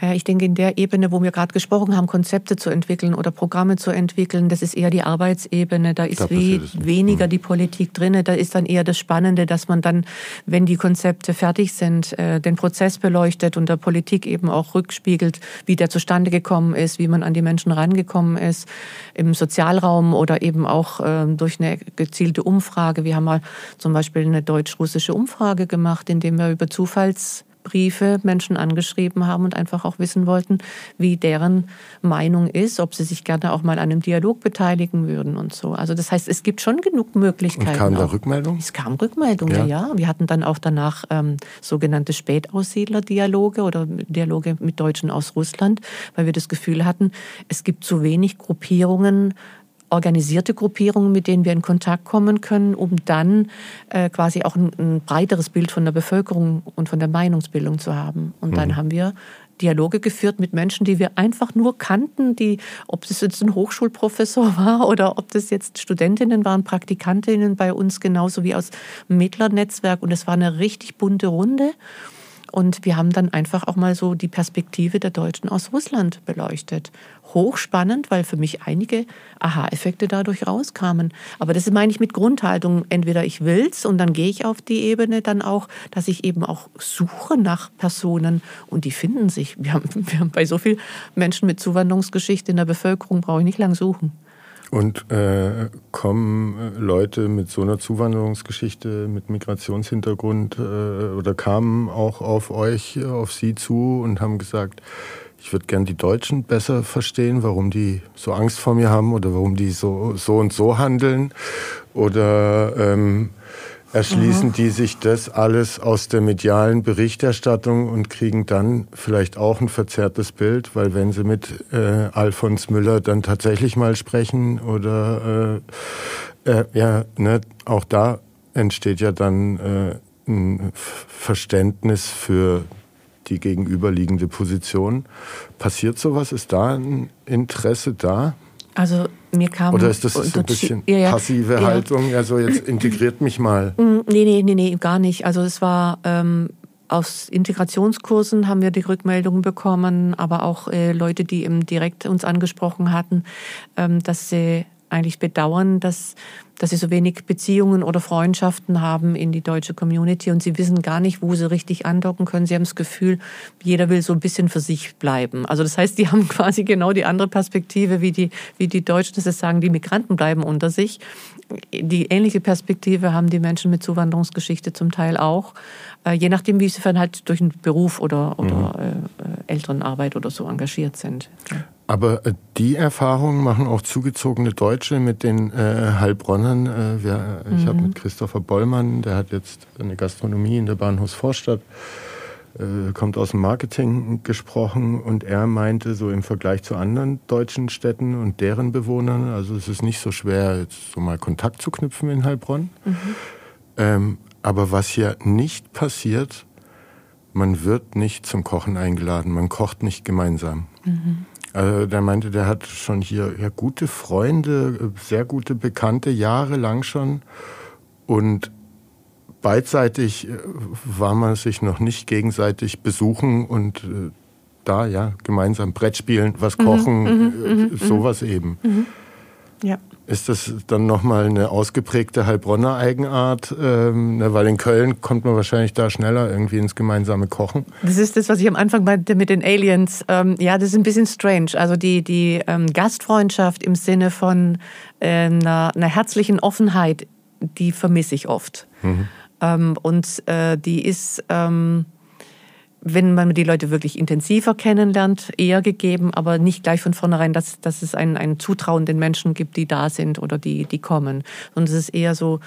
Ich denke, in der Ebene, wo wir gerade gesprochen haben, Konzepte zu entwickeln oder Programme zu entwickeln, das ist eher die Arbeitsebene. Da ist da we weniger mhm. die Politik drin. Da ist dann eher das Spannende, dass man dann, wenn die Konzepte fertig sind, äh, den Prozess beleuchtet und der Politik eben auch rückspiegelt, wie der zustande gekommen ist, wie man an die Menschen rangekommen ist, im Sozialraum oder eben auch ähm, durch eine gezielte Umfrage. Wir haben mal zum Beispiel eine deutsch-russische Umfrage gemacht, in dem wir über Zufalls Briefe Menschen angeschrieben haben und einfach auch wissen wollten, wie deren Meinung ist, ob sie sich gerne auch mal an einem Dialog beteiligen würden und so. Also das heißt, es gibt schon genug Möglichkeiten. Und kam da Rückmeldung? Es kam Rückmeldungen, ja. ja. Wir hatten dann auch danach ähm, sogenannte Spätaussiedler-Dialoge oder Dialoge mit Deutschen aus Russland, weil wir das Gefühl hatten, es gibt zu wenig Gruppierungen, organisierte Gruppierungen, mit denen wir in Kontakt kommen können, um dann äh, quasi auch ein, ein, breiteres Bild von der Bevölkerung und von der Meinungsbildung zu haben. Und mhm. dann haben wir Dialoge geführt mit Menschen, die wir einfach nur kannten, die, ob das jetzt ein Hochschulprofessor <laughs> war oder ob das jetzt Studentinnen waren, Praktikantinnen bei uns, genauso wie aus dem Mittlernetzwerk. Und es war eine richtig bunte Runde. Und wir haben dann einfach auch mal so die Perspektive der Deutschen aus Russland beleuchtet. Hochspannend, weil für mich einige Aha-Effekte dadurch rauskamen. Aber das meine ich mit Grundhaltung. Entweder ich will's und dann gehe ich auf die Ebene dann auch, dass ich eben auch suche nach Personen und die finden sich. Wir haben, <laughs> wir haben bei so vielen Menschen mit Zuwanderungsgeschichte in der Bevölkerung brauche ich nicht lang suchen. Und äh, kommen äh, Leute mit so einer Zuwanderungsgeschichte, mit Migrationshintergrund äh, oder kamen auch auf euch, auf Sie zu und haben gesagt, ich würde gern die Deutschen besser verstehen, warum die so Angst vor mir haben oder warum die so, so und so handeln? Oder ähm, erschließen mhm. die sich das alles aus der medialen Berichterstattung und kriegen dann vielleicht auch ein verzerrtes Bild, weil wenn sie mit äh, Alfons Müller dann tatsächlich mal sprechen oder äh, äh, ja, ne, auch da entsteht ja dann äh, ein Verständnis für die gegenüberliegende Position. Passiert sowas? Ist da ein Interesse da? Also mir kam Oder ist das so ein bisschen ja, ja, passive ja. Haltung? Also jetzt integriert mich mal. Mm, nee, nee, nee, nee, gar nicht. Also es war ähm, aus Integrationskursen haben wir die Rückmeldungen bekommen, aber auch äh, Leute, die eben direkt uns angesprochen hatten, ähm, dass sie eigentlich bedauern, dass, dass sie so wenig Beziehungen oder Freundschaften haben in die deutsche Community und sie wissen gar nicht, wo sie richtig andocken können. Sie haben das Gefühl, jeder will so ein bisschen für sich bleiben. Also das heißt, die <laughs> haben quasi genau die andere Perspektive wie die, wie die Deutschen, dass sie sagen, die Migranten bleiben unter sich. Die ähnliche Perspektive haben die Menschen mit Zuwanderungsgeschichte zum Teil auch, äh, je nachdem, wie sie dann halt durch einen Beruf oder, oder mhm. äh, Elternarbeit oder so engagiert sind. Aber äh, die Erfahrungen machen auch zugezogene Deutsche mit den äh, Heilbronnern. Äh, wir, mhm. Ich habe mit Christopher Bollmann, der hat jetzt eine Gastronomie in der Bahnhofsvorstadt, äh, kommt aus dem Marketing gesprochen und er meinte, so im Vergleich zu anderen deutschen Städten und deren Bewohnern, also es ist nicht so schwer, jetzt so mal Kontakt zu knüpfen in Heilbronn. Mhm. Ähm, aber was hier nicht passiert, man wird nicht zum Kochen eingeladen, man kocht nicht gemeinsam. Mhm. Also der meinte, der hat schon hier ja, gute Freunde, sehr gute Bekannte, jahrelang schon. Und beidseitig äh, war man sich noch nicht gegenseitig besuchen und äh, da ja gemeinsam Brett spielen, was mhm, kochen, mhm, äh, mhm, sowas eben. Mhm. Ja. Ist das dann nochmal eine ausgeprägte Heilbronner Eigenart? Ähm, ne, weil in Köln kommt man wahrscheinlich da schneller irgendwie ins gemeinsame Kochen. Das ist das, was ich am Anfang meinte mit den Aliens. Ähm, ja, das ist ein bisschen strange. Also die, die ähm, Gastfreundschaft im Sinne von äh, einer, einer herzlichen Offenheit die vermisse ich oft. Mhm. Ähm, und äh, die ist, ähm, wenn man die Leute wirklich intensiver kennenlernt, eher gegeben, aber nicht gleich von vornherein, dass, dass es ein, ein Zutrauen den Menschen gibt, die da sind oder die, die kommen. Und es ist eher so,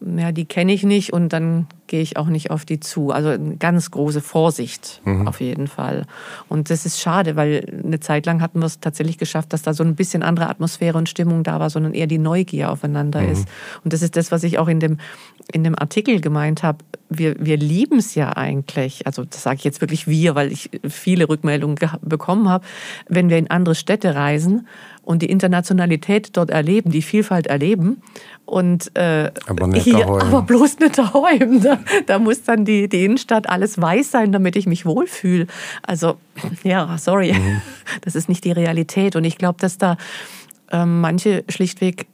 ja, die kenne ich nicht und dann gehe ich auch nicht auf die zu. Also eine ganz große Vorsicht mhm. auf jeden Fall. Und das ist schade, weil eine Zeit lang hatten wir es tatsächlich geschafft, dass da so ein bisschen andere Atmosphäre und Stimmung da war, sondern eher die Neugier aufeinander mhm. ist. Und das ist das, was ich auch in dem, in dem Artikel gemeint habe. Wir, wir lieben es ja eigentlich, also das sage ich jetzt wirklich wir, weil ich viele Rückmeldungen bekommen habe, wenn wir in andere Städte reisen und die Internationalität dort erleben, die Vielfalt erleben. Und äh, aber, nicht hier, daheim. aber bloß nicht daheim. <laughs> Da, da muss dann die, die Innenstadt alles weiß sein, damit ich mich wohlfühle. Also, ja, sorry, mhm. <laughs> das ist nicht die Realität. Und ich glaube, dass da ähm, manche schlichtweg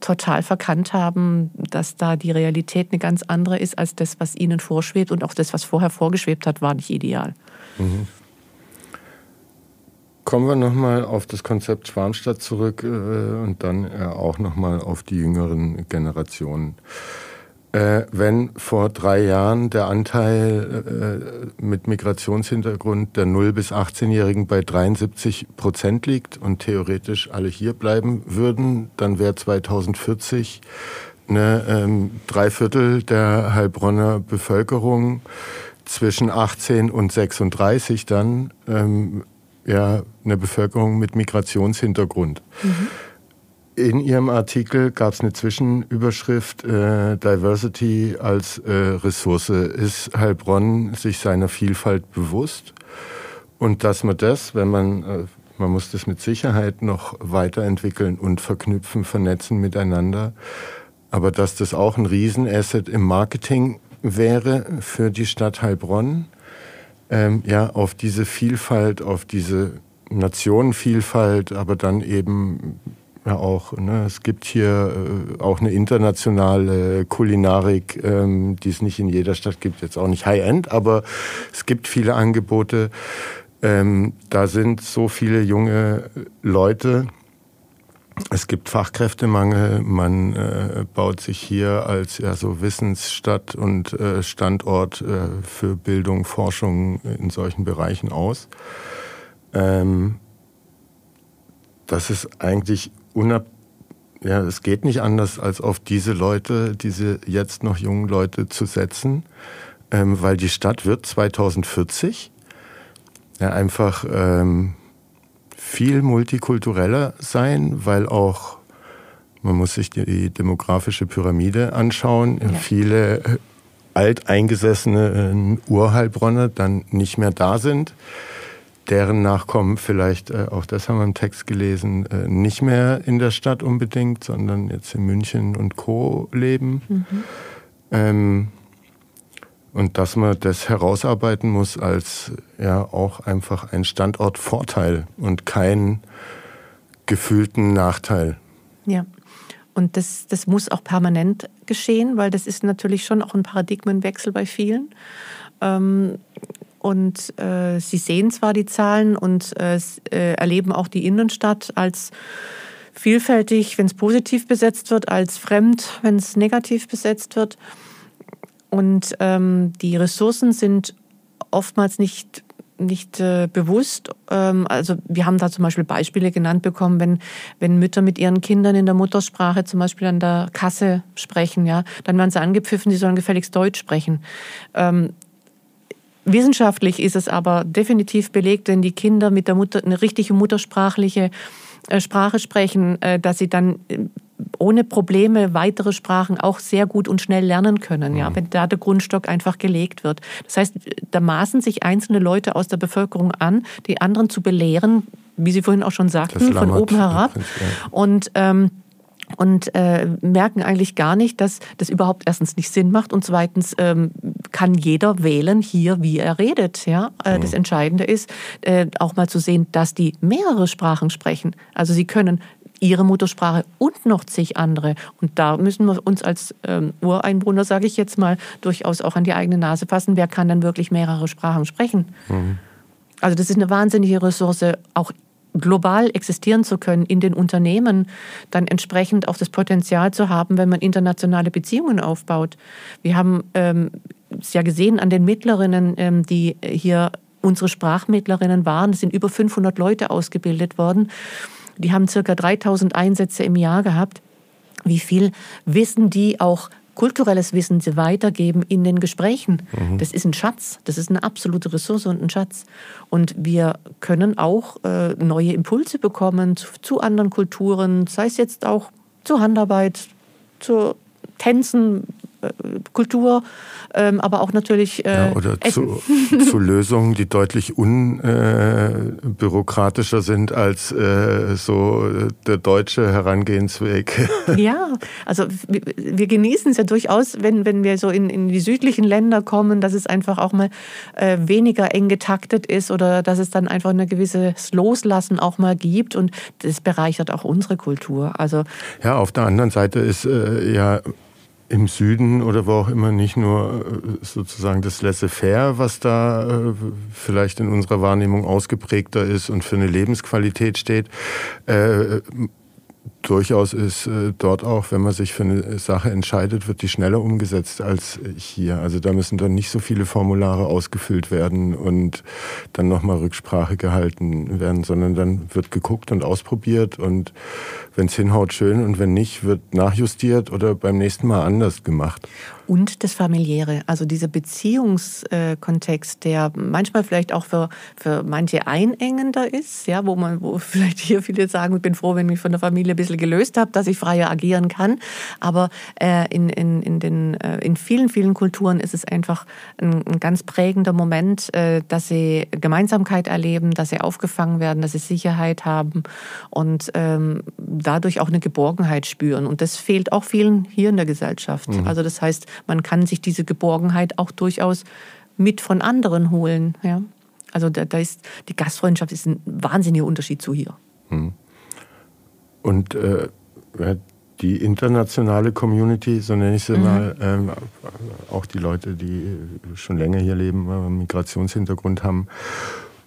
total verkannt haben, dass da die Realität eine ganz andere ist als das, was ihnen vorschwebt. Und auch das, was vorher vorgeschwebt hat, war nicht ideal. Mhm. Kommen wir nochmal auf das Konzept Schwarmstadt zurück äh, und dann äh, auch nochmal auf die jüngeren Generationen. Äh, wenn vor drei Jahren der Anteil äh, mit Migrationshintergrund der 0- bis 18-Jährigen bei 73 Prozent liegt und theoretisch alle hier bleiben würden, dann wäre 2040 eine ähm, Dreiviertel der Heilbronner Bevölkerung zwischen 18 und 36 dann ähm, ja eine Bevölkerung mit Migrationshintergrund. Mhm. In Ihrem Artikel gab es eine Zwischenüberschrift äh, Diversity als äh, Ressource. Ist Heilbronn sich seiner Vielfalt bewusst? Und dass man das, wenn man, äh, man muss das mit Sicherheit noch weiterentwickeln und verknüpfen, vernetzen miteinander, aber dass das auch ein Riesenasset im Marketing wäre für die Stadt Heilbronn, ähm, ja, auf diese Vielfalt, auf diese Nationenvielfalt, aber dann eben ja auch, ne, es gibt hier äh, auch eine internationale Kulinarik, ähm, die es nicht in jeder Stadt gibt, jetzt auch nicht High-End, aber es gibt viele Angebote. Ähm, da sind so viele junge Leute, es gibt Fachkräftemangel, man äh, baut sich hier als ja, so Wissensstadt und äh, Standort äh, für Bildung, Forschung in solchen Bereichen aus. Ähm, das ist eigentlich unab ja, es geht nicht anders, als auf diese Leute, diese jetzt noch jungen Leute zu setzen, ähm, weil die Stadt wird 2040 ja einfach ähm, viel multikultureller sein, weil auch man muss sich die demografische Pyramide anschauen. Ja. Viele äh, alteingesessene äh, Urheilbronner dann nicht mehr da sind, deren Nachkommen vielleicht, äh, auch das haben wir im Text gelesen, nicht mehr in der Stadt unbedingt, sondern jetzt in München und Co. leben. Mhm. Ähm, und dass man das herausarbeiten muss als ja auch einfach ein Standortvorteil und keinen gefühlten Nachteil. Ja. Und das, das muss auch permanent geschehen, weil das ist natürlich schon auch ein Paradigmenwechsel bei vielen. Ähm, und äh, sie sehen zwar die Zahlen und äh, äh, erleben auch die Innenstadt als vielfältig, wenn es positiv besetzt wird, als fremd, wenn es negativ besetzt wird. Und ähm, die Ressourcen sind oftmals nicht nicht äh, bewusst. Ähm, also wir haben da zum Beispiel Beispiele genannt bekommen, wenn, wenn Mütter mit ihren Kindern in der Muttersprache zum Beispiel an der Kasse sprechen, ja, dann werden sie angepfiffen, sie sollen gefälligst Deutsch sprechen. Ähm, wissenschaftlich ist es aber definitiv belegt, wenn die Kinder mit der Mutter eine richtige muttersprachliche äh, Sprache sprechen, äh, dass sie dann äh, ohne Probleme weitere Sprachen auch sehr gut und schnell lernen können, ja, mhm. wenn da der Grundstock einfach gelegt wird. Das heißt, da maßen sich einzelne Leute aus der Bevölkerung an, die anderen zu belehren, wie Sie vorhin auch schon sagten, von oben herab. Und ähm, und äh, merken eigentlich gar nicht, dass das überhaupt erstens nicht Sinn macht und zweitens ähm, kann jeder wählen hier, wie er redet. Ja, äh, mhm. das Entscheidende ist äh, auch mal zu sehen, dass die mehrere Sprachen sprechen. Also sie können ihre Muttersprache und noch zig andere. Und da müssen wir uns als ähm, Ureinwohner, sage ich jetzt mal, durchaus auch an die eigene Nase fassen. Wer kann dann wirklich mehrere Sprachen sprechen? Mhm. Also das ist eine wahnsinnige Ressource, auch global existieren zu können in den Unternehmen, dann entsprechend auch das Potenzial zu haben, wenn man internationale Beziehungen aufbaut. Wir haben ähm, es ja gesehen an den Mittlerinnen, ähm, die hier unsere Sprachmittlerinnen waren. Es sind über 500 Leute ausgebildet worden. Die haben circa 3000 Einsätze im Jahr gehabt. Wie viel Wissen die auch kulturelles Wissen sie weitergeben in den Gesprächen. Mhm. Das ist ein Schatz, das ist eine absolute Ressource und ein Schatz. Und wir können auch äh, neue Impulse bekommen zu, zu, anderen Kulturen, sei es jetzt auch zur Handarbeit, zu Tänzen, Kultur, ähm, aber auch natürlich äh, ja, oder zu, <laughs> zu, Lösungen, die deutlich unbürokratischer äh, sind als äh, so der deutsche Herangehensweg. <laughs> Ja, also wir, wir genießen es ja durchaus, wenn, wenn wir so in, in die südlichen Länder kommen, dass es einfach auch mal äh, weniger eng getaktet ist oder dass es dann einfach eine gewisse Loslassen auch mal gibt und das bereichert auch unsere Kultur. Also ja, auf der anderen Seite ist äh, ja im Süden oder wo auch immer nicht nur äh, sozusagen das Laissez-faire, was da äh, vielleicht in unserer Wahrnehmung ausgeprägter ist und für eine Lebensqualität steht, äh, durchaus ist äh, dort auch, wenn man sich für eine Sache entscheidet, wird die schneller umgesetzt als hier. Also da müssen dann nicht so viele Formulare ausgefüllt werden und dann nochmal Rücksprache gehalten werden, sondern dann wird geguckt und ausprobiert und wenn es hinhaut, schön und wenn nicht, wird nachjustiert oder beim nächsten Mal anders gemacht und das Familiäre, also dieser Beziehungskontext, der manchmal vielleicht auch für, für manche einengender ist, ja, wo man, wo <laughs> vielleicht hier viele sagen, ich bin froh, wenn ich mich von der Familie ein bisschen gelöst habe, dass ich freier agieren kann. Aber äh, in, in, in, den, äh, in vielen, vielen Kulturen ist es einfach ein, ein ganz prägender Moment, äh, dass sie Gemeinsamkeit erleben, dass sie aufgefangen werden, dass sie Sicherheit haben und ähm, dadurch auch eine Geborgenheit spüren. Und das fehlt auch vielen hier in der Gesellschaft. Mhm. Also das heißt, man kann sich diese Geborgenheit auch durchaus mit von anderen holen. Ja? Also da, da ist die Gastfreundschaft ist ein wahnsinniger Unterschied zu hier. Hm. Und äh, die internationale Community, so nenne ich sie mhm. mal, ähm, auch die Leute, die schon länger hier leben, einen Migrationshintergrund haben.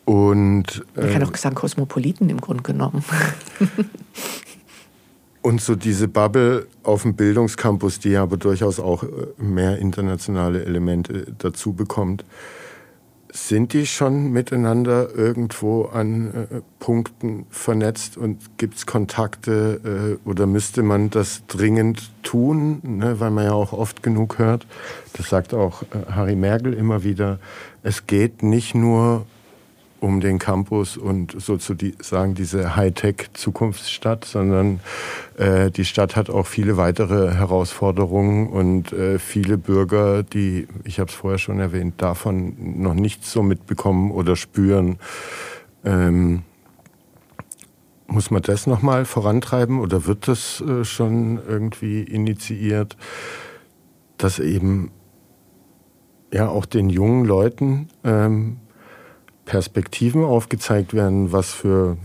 Und, äh, Man kann auch sagen, Kosmopoliten im Grunde genommen. <laughs> Und so diese Bubble auf dem Bildungscampus, die aber durchaus auch äh, mehr internationale Elemente dazu bekommt, sind die schon miteinander irgendwo an äh, Punkten vernetzt und gibt es Kontakte äh, oder müsste man das dringend tun, ne, weil man ja auch oft genug hört, das sagt auch äh, Harry Merkel immer wieder, es geht nicht nur um den Campus und sozusagen diese Hightech-Zukunftsstadt, sondern äh, die Stadt hat auch viele weitere Herausforderungen und äh, viele Bürger, die, ich habe es vorher schon erwähnt, davon noch nichts so mitbekommen oder spüren. Ähm, muss man das nochmal vorantreiben oder wird das äh, schon irgendwie initiiert, dass eben ja auch den jungen Leuten ähm, Perspektiven aufgezeigt werden, was für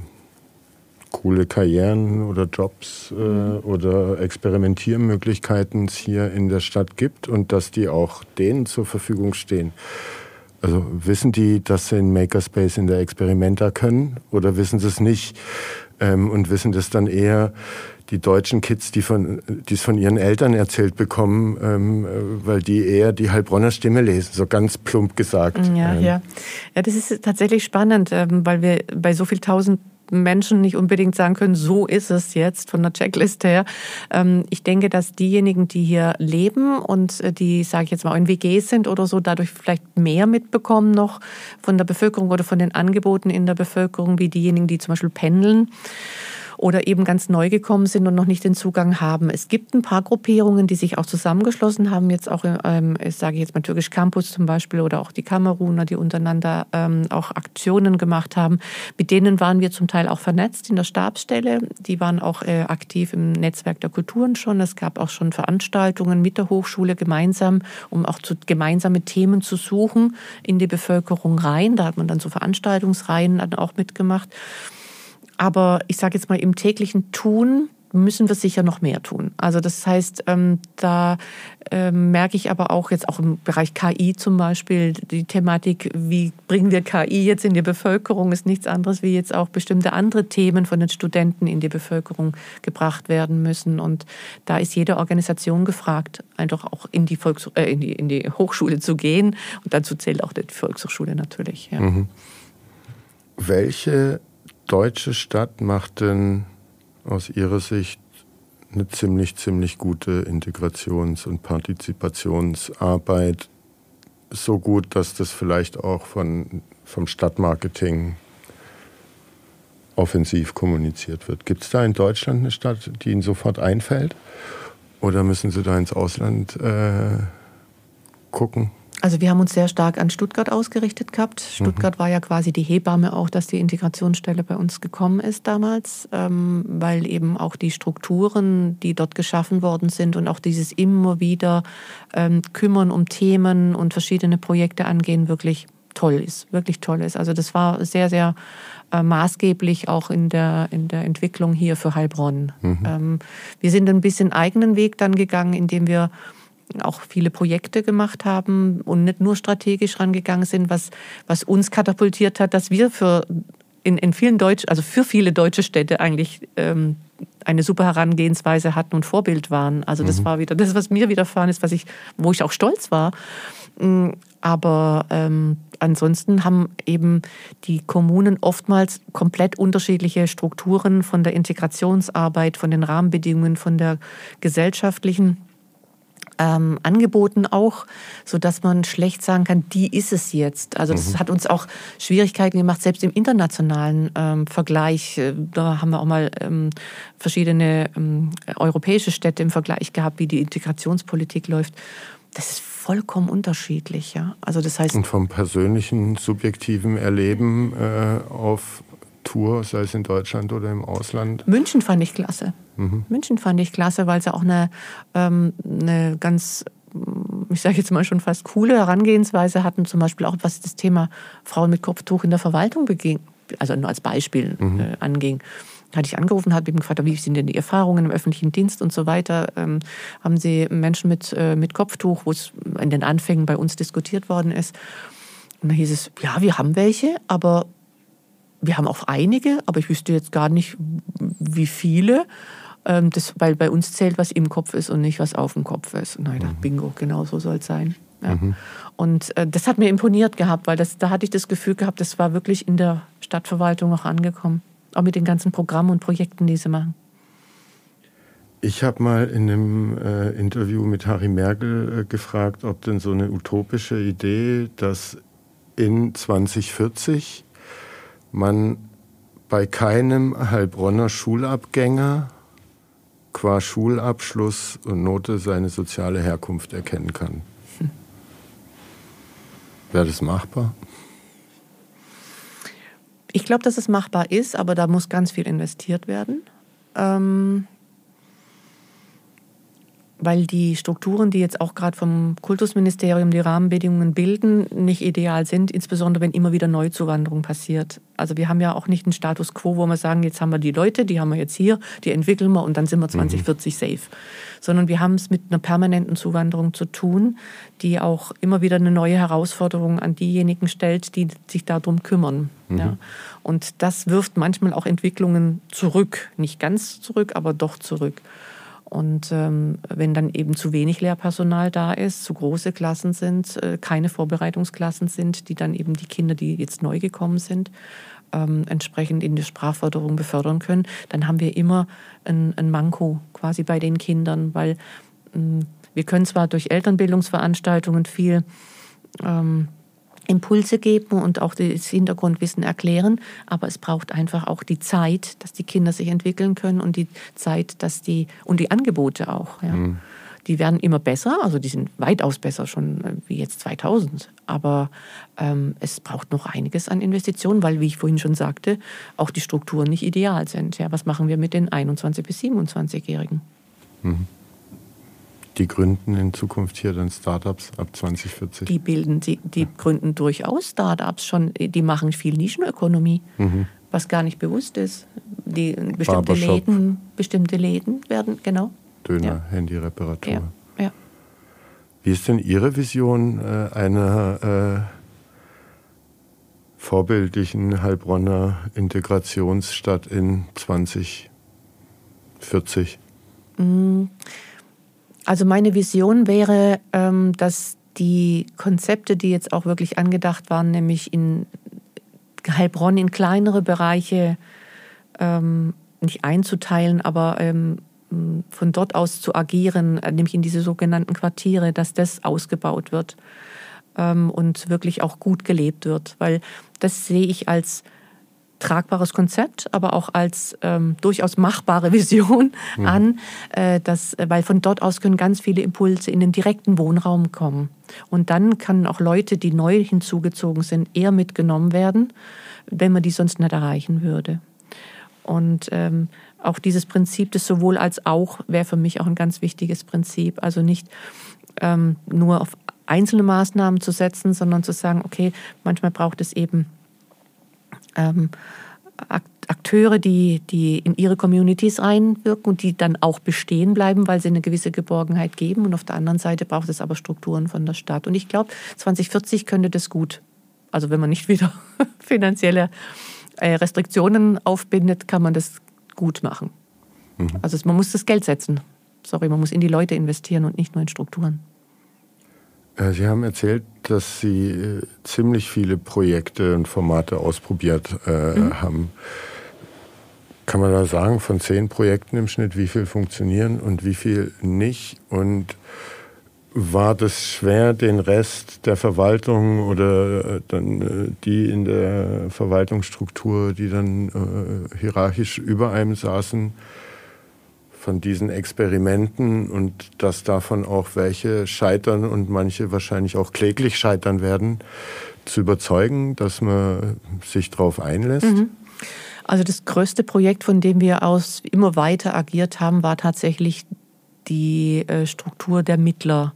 coole Karrieren oder Jobs äh, mhm. oder Experimentiermöglichkeiten es hier in der Stadt gibt und dass die auch denen zur Verfügung stehen. Also wissen die, dass sie in Makerspace in der Experimenta können oder wissen sie es nicht ähm, und wissen das dann eher die deutschen Kids, die von, es von ihren Eltern erzählt bekommen, ähm, weil die eher die Heilbronner Stimme lesen, so ganz plump gesagt. Ja, ähm. ja. ja, das ist tatsächlich spannend, ähm, weil wir bei so viel tausend Menschen nicht unbedingt sagen können, so ist es jetzt von der Checkliste her. Ähm, ich denke, dass diejenigen, die hier leben und äh, die, sage ich jetzt mal, in WGs sind oder so, dadurch vielleicht mehr mitbekommen noch von der Bevölkerung oder von den Angeboten in der Bevölkerung, wie diejenigen, die zum Beispiel pendeln oder eben ganz neu gekommen sind und noch nicht den Zugang haben. Es gibt ein paar Gruppierungen, die sich auch zusammengeschlossen haben, jetzt auch, ähm, ich sage jetzt mal Türkisch Campus zum Beispiel oder auch die Kameruner, die untereinander ähm, auch Aktionen gemacht haben. Mit denen waren wir zum Teil auch vernetzt in der Stabsstelle. Die waren auch äh, aktiv im Netzwerk der Kulturen schon. Es gab auch schon Veranstaltungen mit der Hochschule gemeinsam, um auch zu, gemeinsame Themen zu suchen in die Bevölkerung rein. Da hat man dann so Veranstaltungsreihen dann auch mitgemacht. Aber ich sage jetzt mal, im täglichen Tun müssen wir sicher noch mehr tun. Also das heißt, ähm, da ähm, merke ich aber auch jetzt auch im Bereich KI zum Beispiel die Thematik, wie bringen wir KI jetzt in die Bevölkerung, ist nichts anderes, wie jetzt auch bestimmte andere Themen von den Studenten in die Bevölkerung gebracht werden müssen. Und da ist jede Organisation gefragt, einfach auch in die, Volks äh, in die, in die Hochschule zu gehen. Und dazu zählt auch die Volkshochschule natürlich. Ja. Mhm. Welche deutsche Stadt macht denn aus Ihrer Sicht eine ziemlich, ziemlich gute Integrations- und Partizipationsarbeit. So gut, dass das vielleicht auch von, vom Stadtmarketing offensiv kommuniziert wird. Gibt es da in Deutschland eine Stadt, die Ihnen sofort einfällt? Oder müssen Sie da ins Ausland äh, gucken? Also wir haben uns sehr stark an Stuttgart ausgerichtet gehabt. Stuttgart mhm. war ja quasi die Hebamme auch, dass die Integrationsstelle bei uns gekommen ist damals, ähm, weil eben auch die Strukturen, die dort geschaffen worden sind und auch dieses immer wieder ähm, kümmern um Themen und verschiedene Projekte angehen, wirklich toll ist, wirklich toll ist. Also das war sehr, sehr äh, maßgeblich auch in der, in der Entwicklung hier für Heilbronn. Mhm. Ähm, wir sind ein bisschen eigenen Weg dann gegangen, indem wir auch viele Projekte gemacht haben und nicht nur strategisch rangegangen sind, was, was uns katapultiert hat, dass wir für in, in vielen Deutsch, also für viele deutsche Städte eigentlich ähm, eine super Herangehensweise hatten und Vorbild waren. Also das mhm. war wieder das, was mir widerfahren ist, was ich, wo ich auch stolz war. Mm, aber ähm, ansonsten haben eben die Kommunen oftmals komplett unterschiedliche Strukturen von der Integrationsarbeit, von den Rahmenbedingungen, von der gesellschaftlichen ähm, angeboten auch, so dass man schlecht sagen kann, die ist es jetzt. Also das mhm. hat uns auch Schwierigkeiten gemacht, selbst im internationalen ähm, Vergleich. Äh, da haben wir auch mal ähm, verschiedene ähm, europäische Städte im Vergleich gehabt, wie die Integrationspolitik läuft. Das ist vollkommen unterschiedlich, ja. Also das heißt und vom persönlichen subjektiven Erleben äh, auf Tour, sei es in Deutschland oder im Ausland? München fand ich klasse. Mhm. München fand ich klasse, weil sie auch eine, ähm, eine ganz ich sage jetzt mal schon fast coole Herangehensweise hatten, zum Beispiel auch was das Thema Frauen mit Kopftuch in der Verwaltung beging, also nur als Beispiel mhm. äh, anging. Hatte ich angerufen, habe eben gefragt, wie sind denn die Erfahrungen im öffentlichen Dienst und so weiter. Ähm, haben Sie Menschen mit, äh, mit Kopftuch, wo es in den Anfängen bei uns diskutiert worden ist. Und da hieß es, ja, wir haben welche, aber wir haben auch einige, aber ich wüsste jetzt gar nicht, wie viele. Ähm, das, weil bei uns zählt, was im Kopf ist und nicht, was auf dem Kopf ist. Und ich dachte, mhm. bingo, genau so soll es sein. Ja. Mhm. Und äh, das hat mir imponiert gehabt, weil das, da hatte ich das Gefühl gehabt, das war wirklich in der Stadtverwaltung auch angekommen. Auch mit den ganzen Programmen und Projekten, die sie machen. Ich habe mal in einem äh, Interview mit Harry Merkel äh, gefragt, ob denn so eine utopische Idee, dass in 2040 man bei keinem Heilbronner Schulabgänger qua Schulabschluss und Note seine soziale Herkunft erkennen kann. Hm. Wäre das machbar? Ich glaube, dass es machbar ist, aber da muss ganz viel investiert werden. Ähm weil die Strukturen, die jetzt auch gerade vom Kultusministerium die Rahmenbedingungen bilden, nicht ideal sind, insbesondere wenn immer wieder Neuzuwanderung passiert. Also wir haben ja auch nicht einen Status quo, wo wir sagen, jetzt haben wir die Leute, die haben wir jetzt hier, die entwickeln wir und dann sind wir 2040 mhm. safe. Sondern wir haben es mit einer permanenten Zuwanderung zu tun, die auch immer wieder eine neue Herausforderung an diejenigen stellt, die sich darum kümmern. Mhm. Ja. Und das wirft manchmal auch Entwicklungen zurück. Nicht ganz zurück, aber doch zurück. Und ähm, wenn dann eben zu wenig Lehrpersonal da ist, zu große Klassen sind, äh, keine Vorbereitungsklassen sind, die dann eben die Kinder, die jetzt neu gekommen sind, ähm, entsprechend in die Sprachförderung befördern können, dann haben wir immer ein, ein Manko quasi bei den Kindern, weil ähm, wir können zwar durch Elternbildungsveranstaltungen viel ähm, Impulse geben und auch das Hintergrundwissen erklären, aber es braucht einfach auch die Zeit, dass die Kinder sich entwickeln können und die Zeit, dass die und die Angebote auch. Ja. Mhm. Die werden immer besser, also die sind weitaus besser schon äh, wie jetzt 2000. Aber ähm, es braucht noch einiges an Investitionen, weil, wie ich vorhin schon sagte, auch die Strukturen nicht ideal sind. Ja, was machen wir mit den 21 bis 27-Jährigen? Mhm die gründen in Zukunft hier dann Startups ab 2040? Die bilden, die, die ja. gründen durchaus Startups schon, die machen viel Nischenökonomie, mhm. was gar nicht bewusst ist. die bestimmte Läden, bestimmte Läden werden, genau. Döner, ja. Handy-Reparatur. Ja. ja. Wie ist denn Ihre Vision äh, einer äh, vorbildlichen Heilbronner Integrationsstadt in 2040? Mm. Also meine Vision wäre, ähm, dass die Konzepte, die jetzt auch wirklich angedacht waren, nämlich in Heilbronn in kleinere Bereiche ähm, nicht einzuteilen, aber ähm, von dort aus zu agieren, äh, nämlich in diese sogenannten Quartiere, dass das ausgebaut wird und wirklich auch gut gelebt wird. Weil das sehe ich als tragbares Konzept, aber auch als ähm, durchaus machbare <laughs> Vision mhm. an, äh, dass, weil von dort aus können ganz viele Impulse in den direkten Wohnraum kommen. Und dann können auch Leute, die neu hinzugezogen sind, eher mitgenommen werden, wenn man die sonst nicht erreichen würde. Und ähm, auch dieses Prinzip des sowohl als auch wäre für mich auch ein ganz wichtiges Prinzip. Also nicht ähm, nur auf einzelne Maßnahmen zu setzen, sondern zu sagen, okay, manchmal braucht es eben ähm, Akteure, die, die in ihre Communities reinwirken und die dann auch bestehen bleiben, weil sie eine gewisse Geborgenheit geben. Und auf der anderen Seite braucht es aber Strukturen von der Stadt. Und ich glaube, 2040 könnte das gut. Also wenn man nicht <laughs> wieder finanzielle äh, Restriktionen aufbindet, kann man das gut machen. Mhm. Also man muss das Geld setzen. Sorry, man muss in die Leute investieren und nicht nur in Strukturen. Äh, Sie haben erzählt, dass Sie äh, ziemlich viele Projekte und Formate ausprobiert äh, mhm. haben. Kann man da sagen, von zehn Projekten im Schnitt, wie viel funktionieren und wie viel nicht? Und war das schwer, den Rest der Verwaltung oder äh, dann die in der Verwaltungsstruktur, die dann hierarchisch über einem saßen, von diesen Experimenten und dass davon auch welche scheitern und manche wahrscheinlich auch kläglich scheitern werden, zu überzeugen, dass man sich darauf einlässt? Mhm. Also das größte Projekt, von dem wir aus immer weiter agiert haben, war tatsächlich die äh, Struktur der Mittler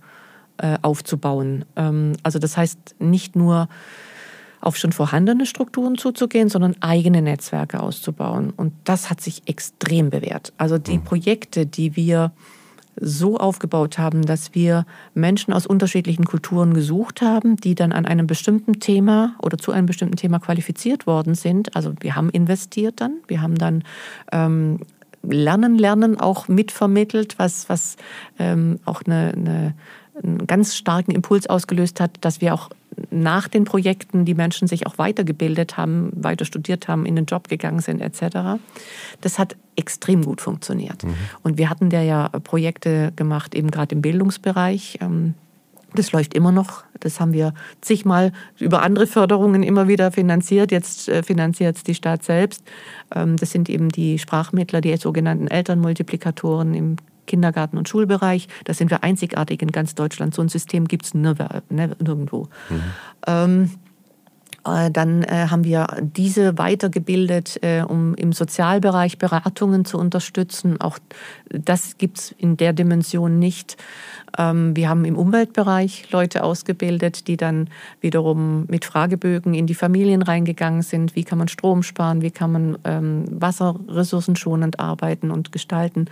äh, aufzubauen. Ähm, also das heißt nicht nur auf schon vorhandene Strukturen zuzugehen, sondern eigene Netzwerke auszubauen. Und das hat sich extrem bewährt. Also die mhm. Projekte, die wir so aufgebaut haben, dass wir Menschen aus unterschiedlichen Kulturen gesucht haben, die dann an einem bestimmten Thema oder zu einem bestimmten Thema qualifiziert worden sind. Also wir haben investiert dann, wir haben dann ähm, Lernen, Lernen auch mitvermittelt, was, was ähm, auch eine, eine, einen ganz starken Impuls ausgelöst hat, dass wir auch nach den Projekten die Menschen sich auch weitergebildet haben, weiter studiert haben, in den Job gegangen sind etc. Das hat extrem gut funktioniert. Mhm. Und wir hatten da ja Projekte gemacht, eben gerade im Bildungsbereich. Ähm, das läuft immer noch. Das haben wir zigmal über andere Förderungen immer wieder finanziert. Jetzt äh, finanziert es die Stadt selbst. Ähm, das sind eben die Sprachmittler, die sogenannten Elternmultiplikatoren im Kindergarten- und Schulbereich. Da sind wir einzigartig in ganz Deutschland. So ein System gibt es nirgendwo. Mhm. Ähm, äh, dann äh, haben wir diese weitergebildet, äh, um im Sozialbereich Beratungen zu unterstützen. Auch das gibt es in der Dimension nicht. Ähm, wir haben im Umweltbereich Leute ausgebildet, die dann wiederum mit Fragebögen in die Familien reingegangen sind. Wie kann man Strom sparen? Wie kann man ähm, wasserressourcenschonend arbeiten und gestalten?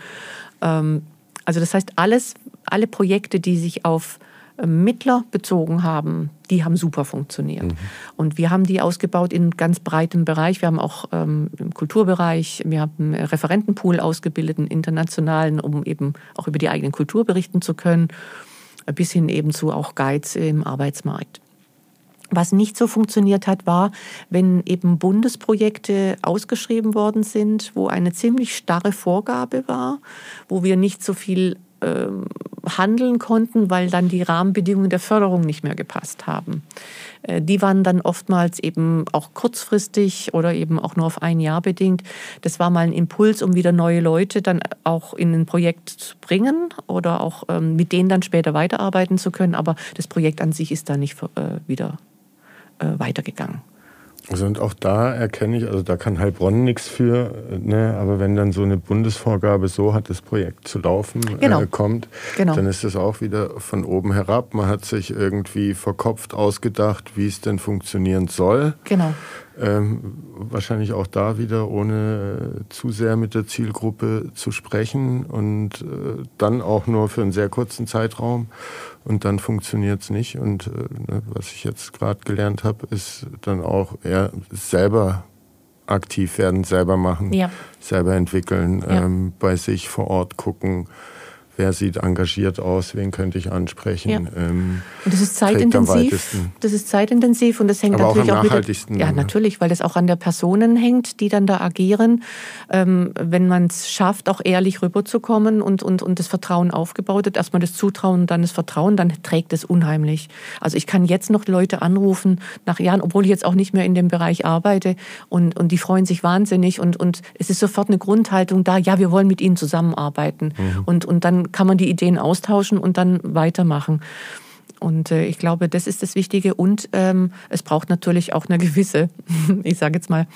Ähm, also das heißt, alles, alle Projekte, die sich auf Mittler bezogen haben, die haben super funktioniert. Mhm. Und wir haben die ausgebaut in ganz breitem Bereich. Wir haben auch ähm, im Kulturbereich, wir haben einen Referentenpool ausgebildet, einen internationalen, um eben auch über die eigene Kultur berichten zu können, bis hin eben zu auch Guides im Arbeitsmarkt. Was nicht so funktioniert hat, war, wenn eben Bundesprojekte ausgeschrieben worden sind, wo eine ziemlich starre Vorgabe war, wo wir nicht so viel ähm, handeln konnten, weil dann die Rahmenbedingungen der Förderung nicht mehr gepasst haben. Äh, die waren dann oftmals eben auch kurzfristig oder eben auch nur auf ein Jahr bedingt. Das war mal ein Impuls, um wieder neue Leute dann auch in ein Projekt zu bringen oder auch ähm, mit denen dann später weiterarbeiten zu können. Aber das Projekt an sich ist da nicht äh, wieder weitergegangen. Also und auch da erkenne ich, also da kann Heilbronn nichts für, ne? aber wenn dann so eine Bundesvorgabe so hat, das Projekt zu laufen genau. äh, kommt, genau. dann ist es auch wieder von oben herab. Man hat sich irgendwie verkopft ausgedacht, wie es denn funktionieren soll. Genau. Ähm, wahrscheinlich auch da wieder, ohne äh, zu sehr mit der Zielgruppe zu sprechen und äh, dann auch nur für einen sehr kurzen Zeitraum und dann funktioniert es nicht. Und äh, ne, was ich jetzt gerade gelernt habe, ist dann auch eher selber aktiv werden, selber machen, ja. selber entwickeln, ja. ähm, bei sich vor Ort gucken wer sieht engagiert aus, wen könnte ich ansprechen. Ja. Ähm, und das ist zeitintensiv. Das ist zeitintensiv und das hängt Aber natürlich auch, am auch nachhaltigsten, mit, ja natürlich, weil das auch an der Personen hängt, die dann da agieren. Ähm, wenn man es schafft, auch ehrlich rüberzukommen und, und, und das Vertrauen aufgebaut hat, erstmal das Zutrauen und dann das Vertrauen, dann trägt es unheimlich. Also ich kann jetzt noch Leute anrufen nach Jahren, obwohl ich jetzt auch nicht mehr in dem Bereich arbeite und, und die freuen sich wahnsinnig und, und es ist sofort eine Grundhaltung da, ja, wir wollen mit ihnen zusammenarbeiten. Mhm. Und, und dann kann man die Ideen austauschen und dann weitermachen. Und äh, ich glaube, das ist das Wichtige. Und ähm, es braucht natürlich auch eine <laughs> gewisse, ich sage jetzt mal,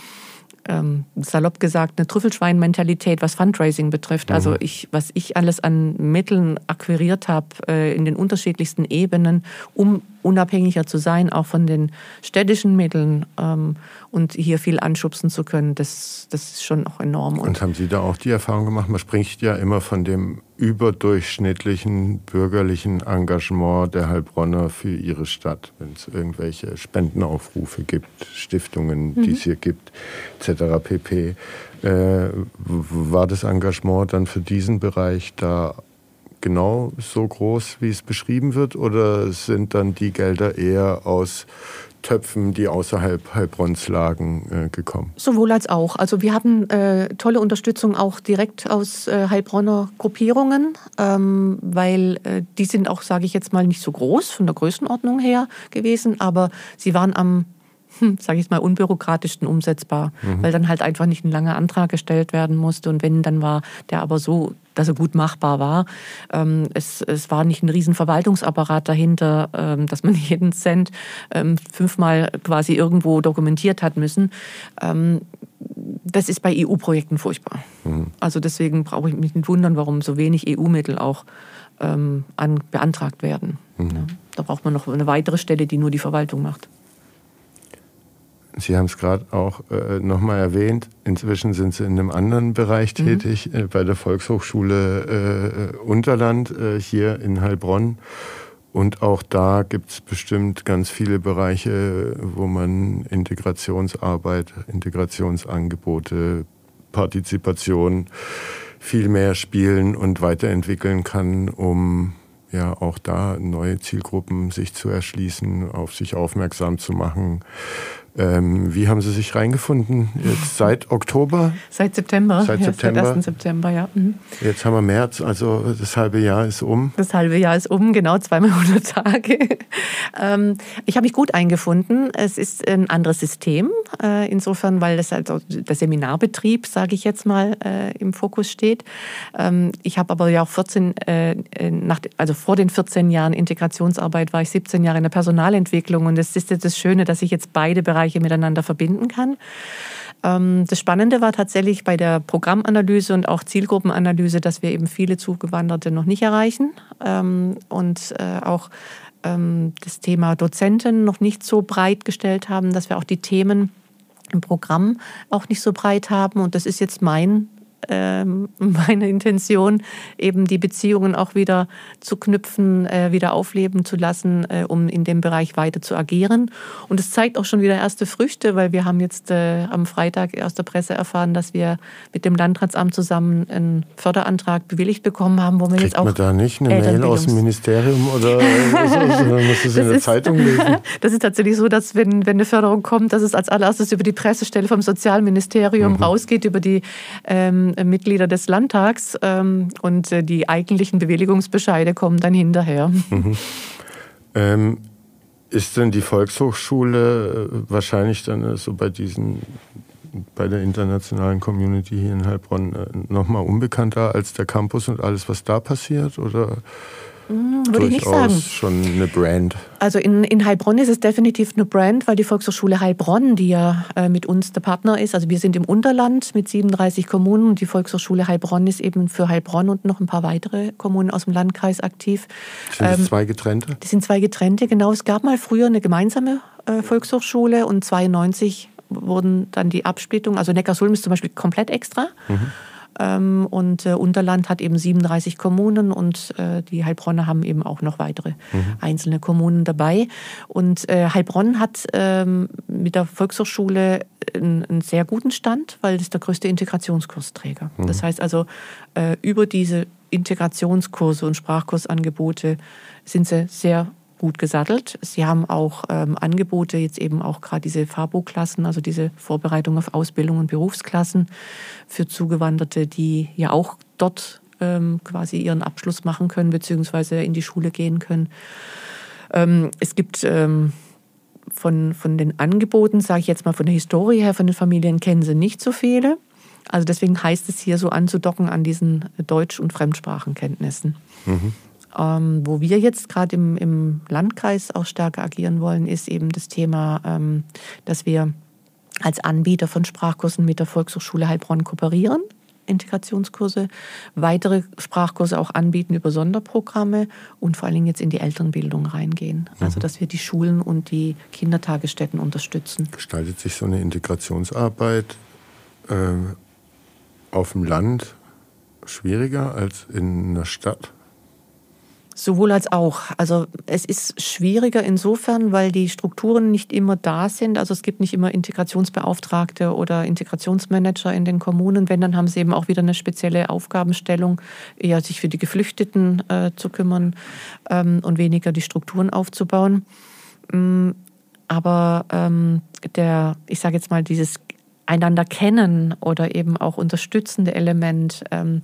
ähm, salopp gesagt, eine Trüffelschwein-Mentalität, was Fundraising betrifft. Also mhm. Also ich, was ich alles an Mitteln akquiriert habe äh, in den unterschiedlichsten Ebenen, um unabhängiger zu sein, auch von den städtischen Mitteln ähm, und hier viel anschubsen zu können, das, das ist schon auch enorm. Und, und haben Sie da auch die Erfahrung gemacht? Man spricht ja immer von dem überdurchschnittlichen bürgerlichen Engagement der Heilbronner für ihre Stadt, wenn es irgendwelche Spendenaufrufe gibt, Stiftungen, mhm. die es hier gibt, etc. pp. Äh, war das Engagement dann für diesen Bereich da genau so groß, wie es beschrieben wird, oder sind dann die Gelder eher aus Töpfen, die außerhalb Heilbronns lagen, äh, gekommen? Sowohl als auch. Also wir hatten äh, tolle Unterstützung auch direkt aus äh, Heilbronner Gruppierungen, ähm, weil äh, die sind auch, sage ich jetzt mal, nicht so groß von der Größenordnung her gewesen, aber sie waren am sage ich mal, unbürokratischsten umsetzbar, mhm. weil dann halt einfach nicht ein langer Antrag gestellt werden musste. Und wenn, dann war der aber so, dass er gut machbar war. Ähm, es, es war nicht ein riesen Verwaltungsapparat dahinter, ähm, dass man <laughs> jeden Cent ähm, fünfmal quasi irgendwo dokumentiert hat müssen. Das ist bei EU-Projekten furchtbar. Mhm. Also deswegen brauche ich mich nicht wundern, warum so wenig EU-Mittel auch an, beantragt werden. Mhm. Ja, da braucht man noch eine weitere Stelle, die nur die Verwaltung macht. Sie haben es gerade auch äh, nochmal erwähnt. Inzwischen sind Sie in einem anderen Bereich mhm. tätig, äh, bei der Volkshochschule äh, Unterland äh, hier in Heilbronn. Und auch da gibt es bestimmt ganz viele Bereiche, wo man Integrationsarbeit, Integrationsangebote, Partizipation viel mehr spielen und weiterentwickeln kann, um ja auch da neue Zielgruppen sich zu erschließen, auf sich aufmerksam zu machen, ähm, wie haben Sie sich reingefunden? Jetzt seit Oktober? Seit September. Seit September. Seit 1. September, ja. Mhm. Jetzt haben wir März, also das halbe Jahr ist um. Das halbe Jahr ist um, genau, zweimal <laughs> 100 Tage. Ähm, ich habe mich gut eingefunden. Es ist ein anderes System, äh, insofern, weil das halt der Seminarbetrieb, sage ich jetzt mal, äh, im Fokus steht. Ähm, ich habe aber ja auch 14, äh, nach, also vor den 14 Jahren Integrationsarbeit war ich 17 Jahre in der Personalentwicklung und es ist jetzt das Schöne, dass ich jetzt beide Bereiche Bereiche miteinander verbinden kann. Ähm, das Spannende war tatsächlich bei der Programmanalyse und auch Zielgruppenanalyse, dass wir eben viele Zugewanderte noch nicht erreichen ähm, und äh, auch ähm, das Thema Dozenten noch nicht so breit gestellt haben, dass wir auch die Themen im Programm auch nicht so breit haben. Und das ist jetzt mein ähm, <laughs> meine Intention, eben die Beziehungen auch wieder zu knüpfen, äh, wieder aufleben zu lassen, äh, um in dem Bereich weiter zu agieren. Und es zeigt auch schon wieder erste Früchte, weil wir haben jetzt äh, am Freitag aus der Presse erfahren, dass wir mit dem Landratsamt zusammen einen Förderantrag bewilligt bekommen haben, wo wir Kriegt jetzt auch. Man da nicht eine Mail aus dem Ministerium oder so, man <laughs> muss es in der ist, Zeitung lesen? <laughs> Das ist tatsächlich so, dass wenn, wenn eine Förderung kommt, dass es als allererstes über die Pressestelle vom Sozialministerium mhm. rausgeht, über die ähm, äh, Mitglieder des Landtags ähm, und äh, die eigentlichen Bewilligungsbescheide kommen dann hinterher. Mhm. Ähm, ist denn die Volkshochschule äh, wahrscheinlich dann so bei diesen bei der internationalen Community hier in Heilbronn nochmal unbekannter als der Campus und alles, was da passiert? Oder hm, würde ich nicht sagen. schon eine Brand. Also in, in Heilbronn ist es definitiv eine Brand, weil die Volkshochschule Heilbronn, die ja äh, mit uns der Partner ist, also wir sind im Unterland mit 37 Kommunen und die Volkshochschule Heilbronn ist eben für Heilbronn und noch ein paar weitere Kommunen aus dem Landkreis aktiv. Sind das ähm, zwei getrennte? Die sind zwei getrennte, genau. Es gab mal früher eine gemeinsame äh, Volkshochschule und 92 wurden dann die Absplittungen, also Neckarsulm ist zum Beispiel komplett extra. Mhm. Ähm, und äh, Unterland hat eben 37 Kommunen und äh, die Heilbronner haben eben auch noch weitere mhm. einzelne Kommunen dabei. Und äh, Heilbronn hat ähm, mit der Volkshochschule einen, einen, sehr guten Stand, weil das ist der größte Integrationskursträger. Mhm. Das heißt also, äh, über diese Integrationskurse und Sprachkursangebote sind sie sehr gut gesattelt. Sie haben auch ähm, Angebote, jetzt eben auch gerade diese Fabo-Klassen, also diese Vorbereitung auf Ausbildung und Berufsklassen für Zugewanderte, die ja auch dort ähm, quasi ihren Abschluss machen können, beziehungsweise in die Schule gehen können. Ähm, es gibt ähm, von, von den Angeboten, sage ich jetzt mal von der Historie her, von den Familien kennen sie nicht so viele. Also deswegen heißt es hier so anzudocken an diesen Deutsch- und Fremdsprachenkenntnissen. Mhm. Ähm, wo wir jetzt gerade im, im, Landkreis auch stärker agieren wollen, ist eben das Thema, ähm, dass wir als Anbieter von Sprachkursen mit der Volkshochschule Heilbronn kooperieren. Integrationskurse, weitere Sprachkurse auch anbieten über Sonderprogramme und vor allen Dingen jetzt in die Elternbildung reingehen. Mhm. Also dass wir die Schulen und die Kindertagesstätten unterstützen. Gestaltet sich so eine Integrationsarbeit äh, auf dem Land schwieriger als in der Stadt? Sowohl als auch. Also es ist schwieriger insofern, weil die Strukturen nicht immer da sind. Also es gibt nicht immer Integrationsbeauftragte oder Integrationsmanager in den Kommunen. Wenn, dann haben sie eben auch wieder eine spezielle Aufgabenstellung, eher sich für die Geflüchteten äh, zu kümmern ähm, und weniger die Strukturen aufzubauen. Mm, aber ähm, der, ich sage jetzt mal, dieses einander kennen oder eben auch unterstützende Element ähm,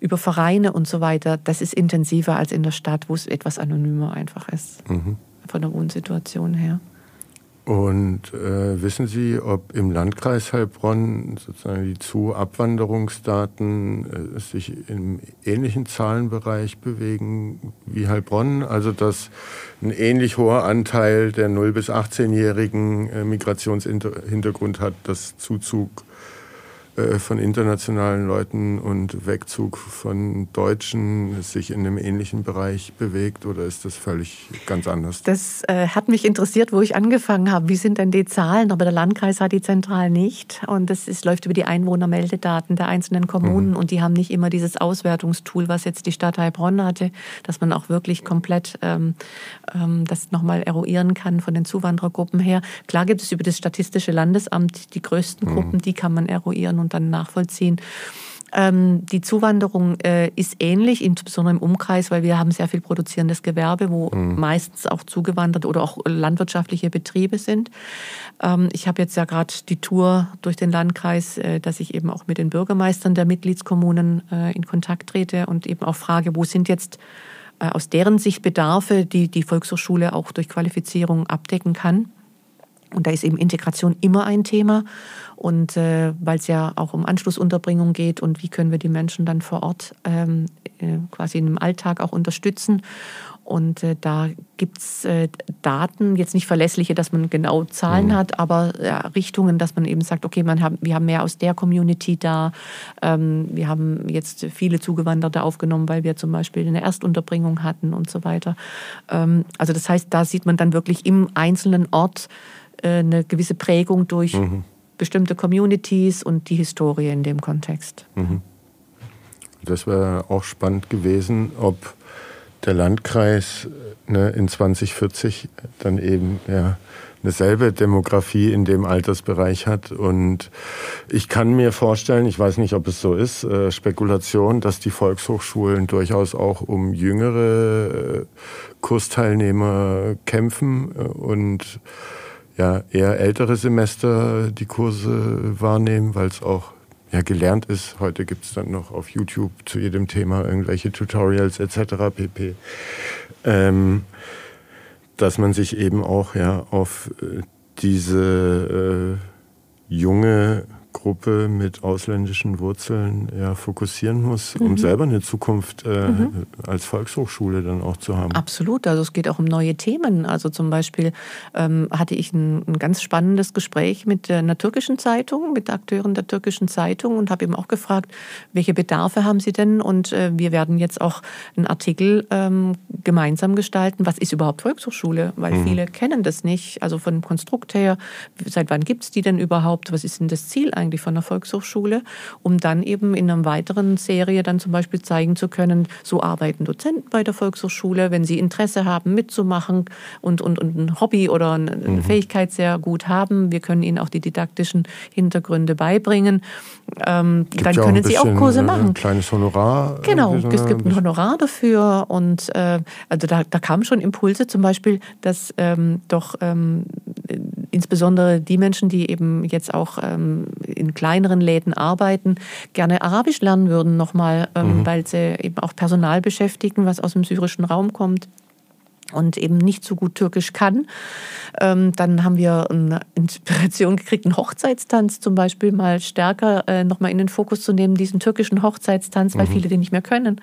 über Vereine und so weiter, das ist intensiver als in der Stadt, wo es etwas anonymer einfach ist, mhm. von der Wohnsituation her. Und äh, wissen Sie, ob im Landkreis Heilbronn sozusagen die Zuabwanderungsdaten äh, sich im ähnlichen Zahlenbereich bewegen wie Heilbronn? Also dass ein ähnlich hoher Anteil der 0- bis 18-jährigen äh, Migrationshintergrund hat, dass Zuzug von internationalen Leuten und Wegzug von Deutschen sich in einem ähnlichen Bereich bewegt oder ist das völlig ganz anders? Das äh, hat mich interessiert, wo ich angefangen habe. Wie sind denn die Zahlen? Aber der Landkreis hat die zentral nicht und das ist, läuft über die Einwohnermeldedaten der einzelnen Kommunen mhm. und die haben nicht immer dieses Auswertungstool, was jetzt die Stadt Heilbronn hatte, dass man auch wirklich komplett ähm, ähm, das nochmal eruieren kann von den Zuwanderergruppen her. Klar gibt es über das Statistische Landesamt die größten mhm. Gruppen, die kann man eruieren und dann nachvollziehen. Ähm, die Zuwanderung äh, ist ähnlich, insbesondere im Umkreis, weil wir haben sehr viel produzierendes Gewerbe, wo mhm. meistens auch zugewandert oder auch landwirtschaftliche Betriebe sind. Ähm, ich habe jetzt ja gerade die Tour durch den Landkreis, äh, dass ich eben auch mit den Bürgermeistern der Mitgliedskommunen äh, in Kontakt trete und eben auch frage, wo sind jetzt äh, aus deren Sicht Bedarfe, die die Volkshochschule auch durch Qualifizierung abdecken kann. Und da ist eben Integration immer ein Thema. Und äh, weil es ja auch um Anschlussunterbringung geht und wie können wir die Menschen dann vor Ort ähm, äh, quasi im Alltag auch unterstützen. Und äh, da gibt's äh, Daten, jetzt nicht verlässliche, dass man genau Zahlen mhm. hat, aber ja, Richtungen, dass man eben sagt, okay, man hat, wir haben mehr aus der Community da. Ähm, wir haben jetzt viele Zugewanderte aufgenommen, weil wir zum Beispiel eine Erstunterbringung hatten und so weiter. Ähm, also das heißt, da sieht man dann wirklich im einzelnen Ort, eine gewisse Prägung durch mhm. bestimmte Communities und die Historie in dem Kontext. Mhm. Das wäre auch spannend gewesen, ob der Landkreis ne, in 2040 dann eben ja, eine selbe Demografie in dem Altersbereich hat. Und ich kann mir vorstellen, ich weiß nicht, ob es so ist, äh, Spekulation, dass die Volkshochschulen durchaus auch um jüngere äh, Kursteilnehmer kämpfen und ja eher ältere Semester die Kurse wahrnehmen, weil es auch ja, gelernt ist. Heute gibt es dann noch auf YouTube zu jedem Thema irgendwelche Tutorials etc. pp. Ähm, dass man sich eben auch ja auf äh, diese äh, junge Gruppe mit ausländischen Wurzeln ja, fokussieren muss, um mhm. selber eine Zukunft äh, mhm. als Volkshochschule dann auch zu haben. Absolut, also es geht auch um neue Themen. Also zum Beispiel ähm, hatte ich ein, ein, ganz spannendes Gespräch mit einer türkischen Zeitung, mit Akteuren der türkischen Zeitung und habe eben auch gefragt, welche Bedarfe haben sie denn? Und äh, wir werden jetzt auch einen Artikel ähm, gemeinsam gestalten. Was ist überhaupt Volkshochschule? Weil mhm. viele kennen das nicht. Also von Konstrukt her, seit wann gibt es die denn überhaupt? Was ist denn das Ziel eigentlich von der Volkshochschule? Um dann eben in einer weiteren Serie dann zum Beispiel zeigen zu können, so arbeiten Dozenten bei der Volkshochschule, wenn sie Interesse haben, mitzumachen und, und, und ein Hobby oder eine mhm. Fähigkeit sehr gut haben. Wir können ihnen auch die didaktischen Hintergründe beibringen. Ähm, dann ja können sie auch Kurse machen. Ein kleines Honorar. Genau, es gibt ein Honorar dafür und äh, also da, da kamen schon Impulse, zum Beispiel, dass ähm, doch ähm, insbesondere die Menschen, die eben jetzt auch ähm, in kleineren Läden arbeiten, gerne Arabisch lernen würden nochmal, ähm, mhm. weil sie eben auch Personal beschäftigen, was aus dem syrischen Raum kommt und eben nicht so gut Türkisch kann. Ähm, dann haben wir eine Inspiration gekriegt, einen Hochzeitstanz zum Beispiel mal stärker äh, nochmal in den Fokus zu nehmen, diesen türkischen Hochzeitstanz, weil mhm. viele den nicht mehr können.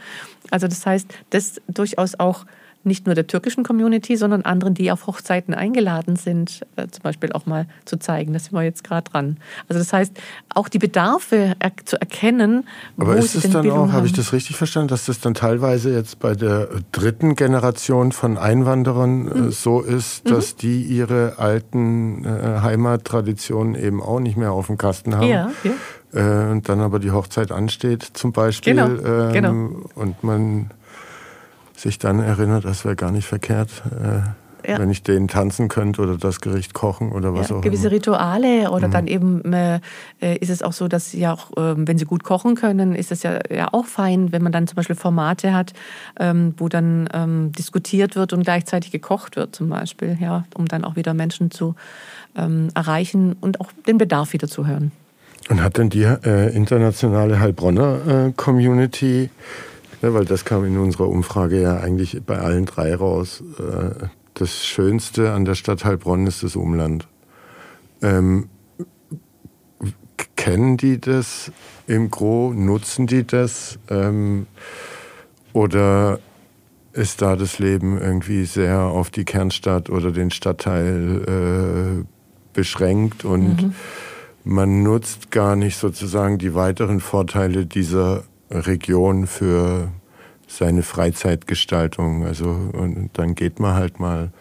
Also das heißt, das durchaus auch nicht nur der türkischen Community, sondern anderen, die auf Hochzeiten eingeladen sind, äh, zum Beispiel auch mal zu zeigen. Da sind wir jetzt gerade dran. Also das heißt, auch die Bedarfe er zu erkennen. Aber ist es dann auch, habe ich das richtig verstanden, dass das dann teilweise jetzt bei der dritten Generation von Einwanderern äh, mhm. so ist, mhm. dass mhm. die ihre alten äh, Heimattraditionen eben auch nicht mehr auf dem Kasten haben? Ja, ja. Und dann aber die Hochzeit ansteht zum Beispiel genau, ähm, genau. und man sich dann erinnert, das wäre gar nicht verkehrt. Äh, ja. wenn ich denen tanzen könnte oder das Gericht kochen oder was ja, auch gewisse immer. Rituale oder mhm. dann eben äh, ist es auch so, dass sie auch, äh, wenn sie gut kochen können, ist es ja, ja auch fein, wenn man dann zum Beispiel Formate hat, ähm, wo dann ähm, diskutiert wird und gleichzeitig gekocht wird zum Beispiel, ja, um dann auch wieder Menschen zu ähm, erreichen und auch den Bedarf wieder zu hören. Und hat denn die äh, internationale Heilbronner äh, Community ja, weil das kam in unserer Umfrage ja eigentlich bei allen drei raus. Äh, das Schönste an der Stadt Heilbronn ist das Umland. Ähm, kennen die das im Gro? Nutzen die das? Ähm, oder ist da das Leben irgendwie sehr auf die Kernstadt oder den Stadtteil äh, beschränkt und mhm. man nutzt gar nicht sozusagen die weiteren Vorteile dieser Region für seine Freizeitgestaltung. Also und dann geht man halt mal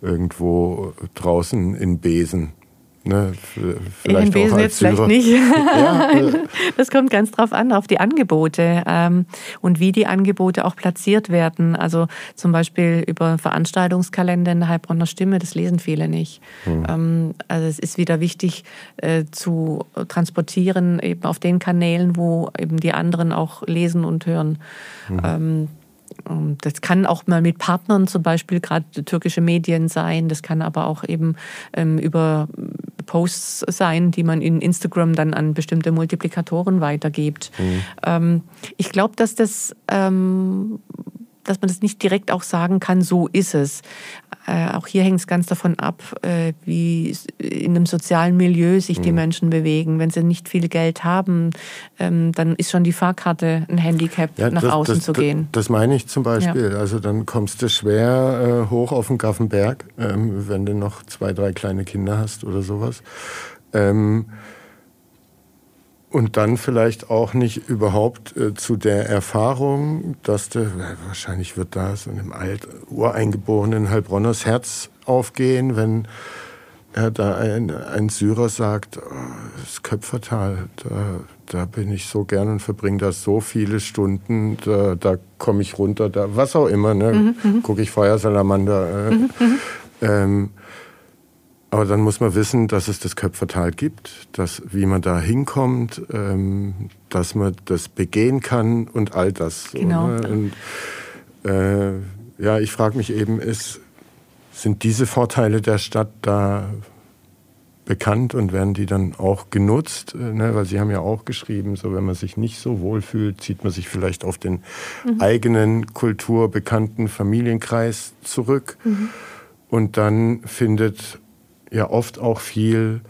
irgendwo draußen in Besen Ne, vielleicht in Besen jetzt vielleicht nicht. Ja, <laughs> das kommt ganz drauf an, auf die Angebote ähm, und wie die Angebote auch platziert werden. Also zum Beispiel über Veranstaltungskalender in der Heilbronner Stimme, das lesen viele nicht. Hm. Ähm, also es ist wieder wichtig äh, zu transportieren, eben auf den Kanälen, wo eben die anderen auch lesen und hören. Hm. Ähm, das kann auch mal mit Partnern zum Beispiel gerade türkische Medien sein. Das kann aber auch eben ähm, über Posts sein, die man in Instagram dann an bestimmte Multiplikatoren weitergibt. Mhm. Ähm, ich glaube, dass das ähm, dass man das nicht direkt auch sagen kann, so ist es. Äh, auch hier hängt es ganz davon ab, äh, wie in einem sozialen Milieu sich mhm. die Menschen bewegen. Wenn sie nicht viel Geld haben, ähm, dann ist schon die Fahrkarte ein Handicap, ja, nach das, außen das, zu gehen. Das meine ich zum Beispiel. Ja. Also dann kommst du schwer äh, hoch auf den Gaffenberg, ähm, wenn du noch zwei, drei kleine Kinder hast oder sowas. Ähm, und dann vielleicht auch nicht überhaupt äh, zu der Erfahrung, dass du, wahrscheinlich wird da so einem alt ureingeborenen Heilbronners Herz aufgehen, wenn er da ein, ein Syrer sagt, oh, das Köpfertal, da, da bin ich so gern und verbringe da so viele Stunden, da, da komme ich runter, da was auch immer, ne? Mhm, mhm. gucke ich Feuersalamander. Äh, mhm, mhm. ähm, aber dann muss man wissen, dass es das Köpfertal gibt, dass, wie man da hinkommt, ähm, dass man das begehen kann und all das. Genau. So, ne? und, äh, ja, ich frage mich eben, ist, sind diese Vorteile der Stadt da bekannt und werden die dann auch genutzt? Äh, ne? Weil Sie haben ja auch geschrieben, so wenn man sich nicht so wohl fühlt, zieht man sich vielleicht auf den mhm. eigenen kulturbekannten Familienkreis zurück. Mhm. Und dann findet ja oft auch viel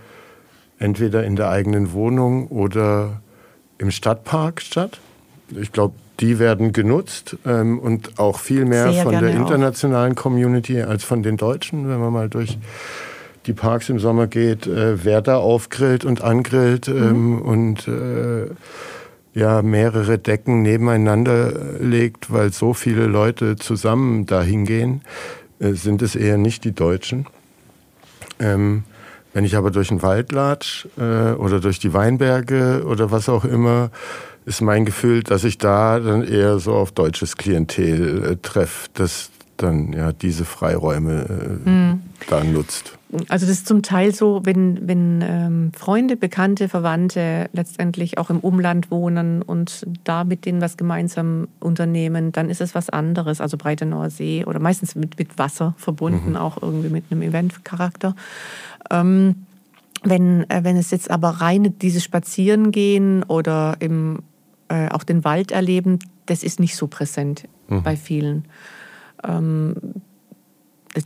entweder in der eigenen Wohnung oder im Stadtpark statt. Ich glaube, die werden genutzt ähm, und auch viel mehr Sehr von der internationalen auch. Community als von den Deutschen, wenn man mal durch die Parks im Sommer geht, äh, wer da aufgrillt und angrillt ähm, mhm. und äh, ja mehrere Decken nebeneinander legt, weil so viele Leute zusammen dahin gehen, äh, sind es eher nicht die Deutschen. Ähm, wenn ich aber durch den Wald latsch äh, oder durch die Weinberge oder was auch immer, ist mein Gefühl, dass ich da dann eher so auf deutsches Klientel äh, treffe, das dann ja diese Freiräume äh, mhm. da nutzt. Also das ist zum Teil so, wenn, wenn ähm, Freunde, Bekannte, Verwandte letztendlich auch im Umland wohnen und da mit denen was gemeinsam unternehmen, dann ist es was anderes. Also Breitenauer See oder meistens mit, mit Wasser verbunden, mhm. auch irgendwie mit einem Eventcharakter. Ähm, wenn, äh, wenn es jetzt aber rein dieses Spazierengehen oder im, äh, auch den Wald erleben, das ist nicht so präsent mhm. bei vielen. Ähm,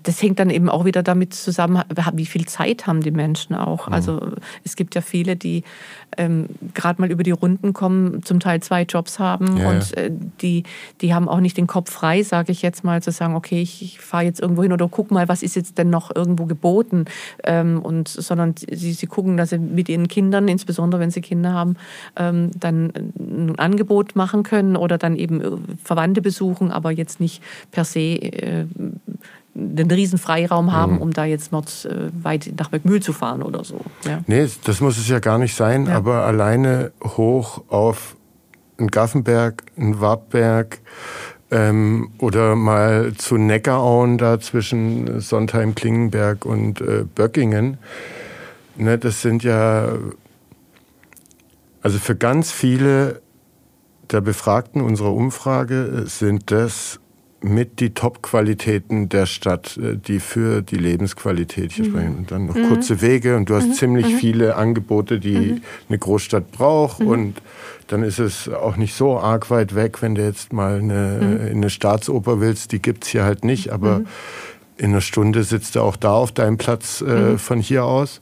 das hängt dann eben auch wieder damit zusammen, wie viel Zeit haben die Menschen auch. Mhm. Also es gibt ja viele, die ähm, gerade mal über die Runden kommen, zum Teil zwei Jobs haben ja, und äh, die, die haben auch nicht den Kopf frei, sage ich jetzt mal, zu sagen, okay, ich, ich fahre jetzt irgendwo hin oder guck mal, was ist jetzt denn noch irgendwo geboten. Ähm, und, sondern sie, sie gucken, dass sie mit ihren Kindern, insbesondere wenn sie Kinder haben, ähm, dann ein Angebot machen können oder dann eben äh, Verwandte besuchen, aber jetzt nicht per se äh, den riesen Freiraum haben, mhm. um da jetzt noch äh, weit nach Bergmühl zu fahren oder so. Ja. Nee, das muss es ja gar nicht sein, ja. aber alleine hoch auf einen Gaffenberg, einen Wartberg ähm, oder mal zu Neckarauen da zwischen Sontheim, Klingenberg und äh, Böckingen. Ne, das sind ja, also für ganz viele der Befragten unserer Umfrage sind das mit die Top-Qualitäten der Stadt, äh, die für die Lebensqualität hier mhm. sprechen. Und dann noch mhm. kurze Wege und du hast mhm. ziemlich mhm. viele Angebote, die mhm. eine Großstadt braucht mhm. und dann ist es auch nicht so arg weit weg, wenn du jetzt mal eine, in eine Staatsoper willst, die gibt's hier halt nicht, aber in einer Stunde sitzt du auch da auf deinem Platz äh, von hier aus.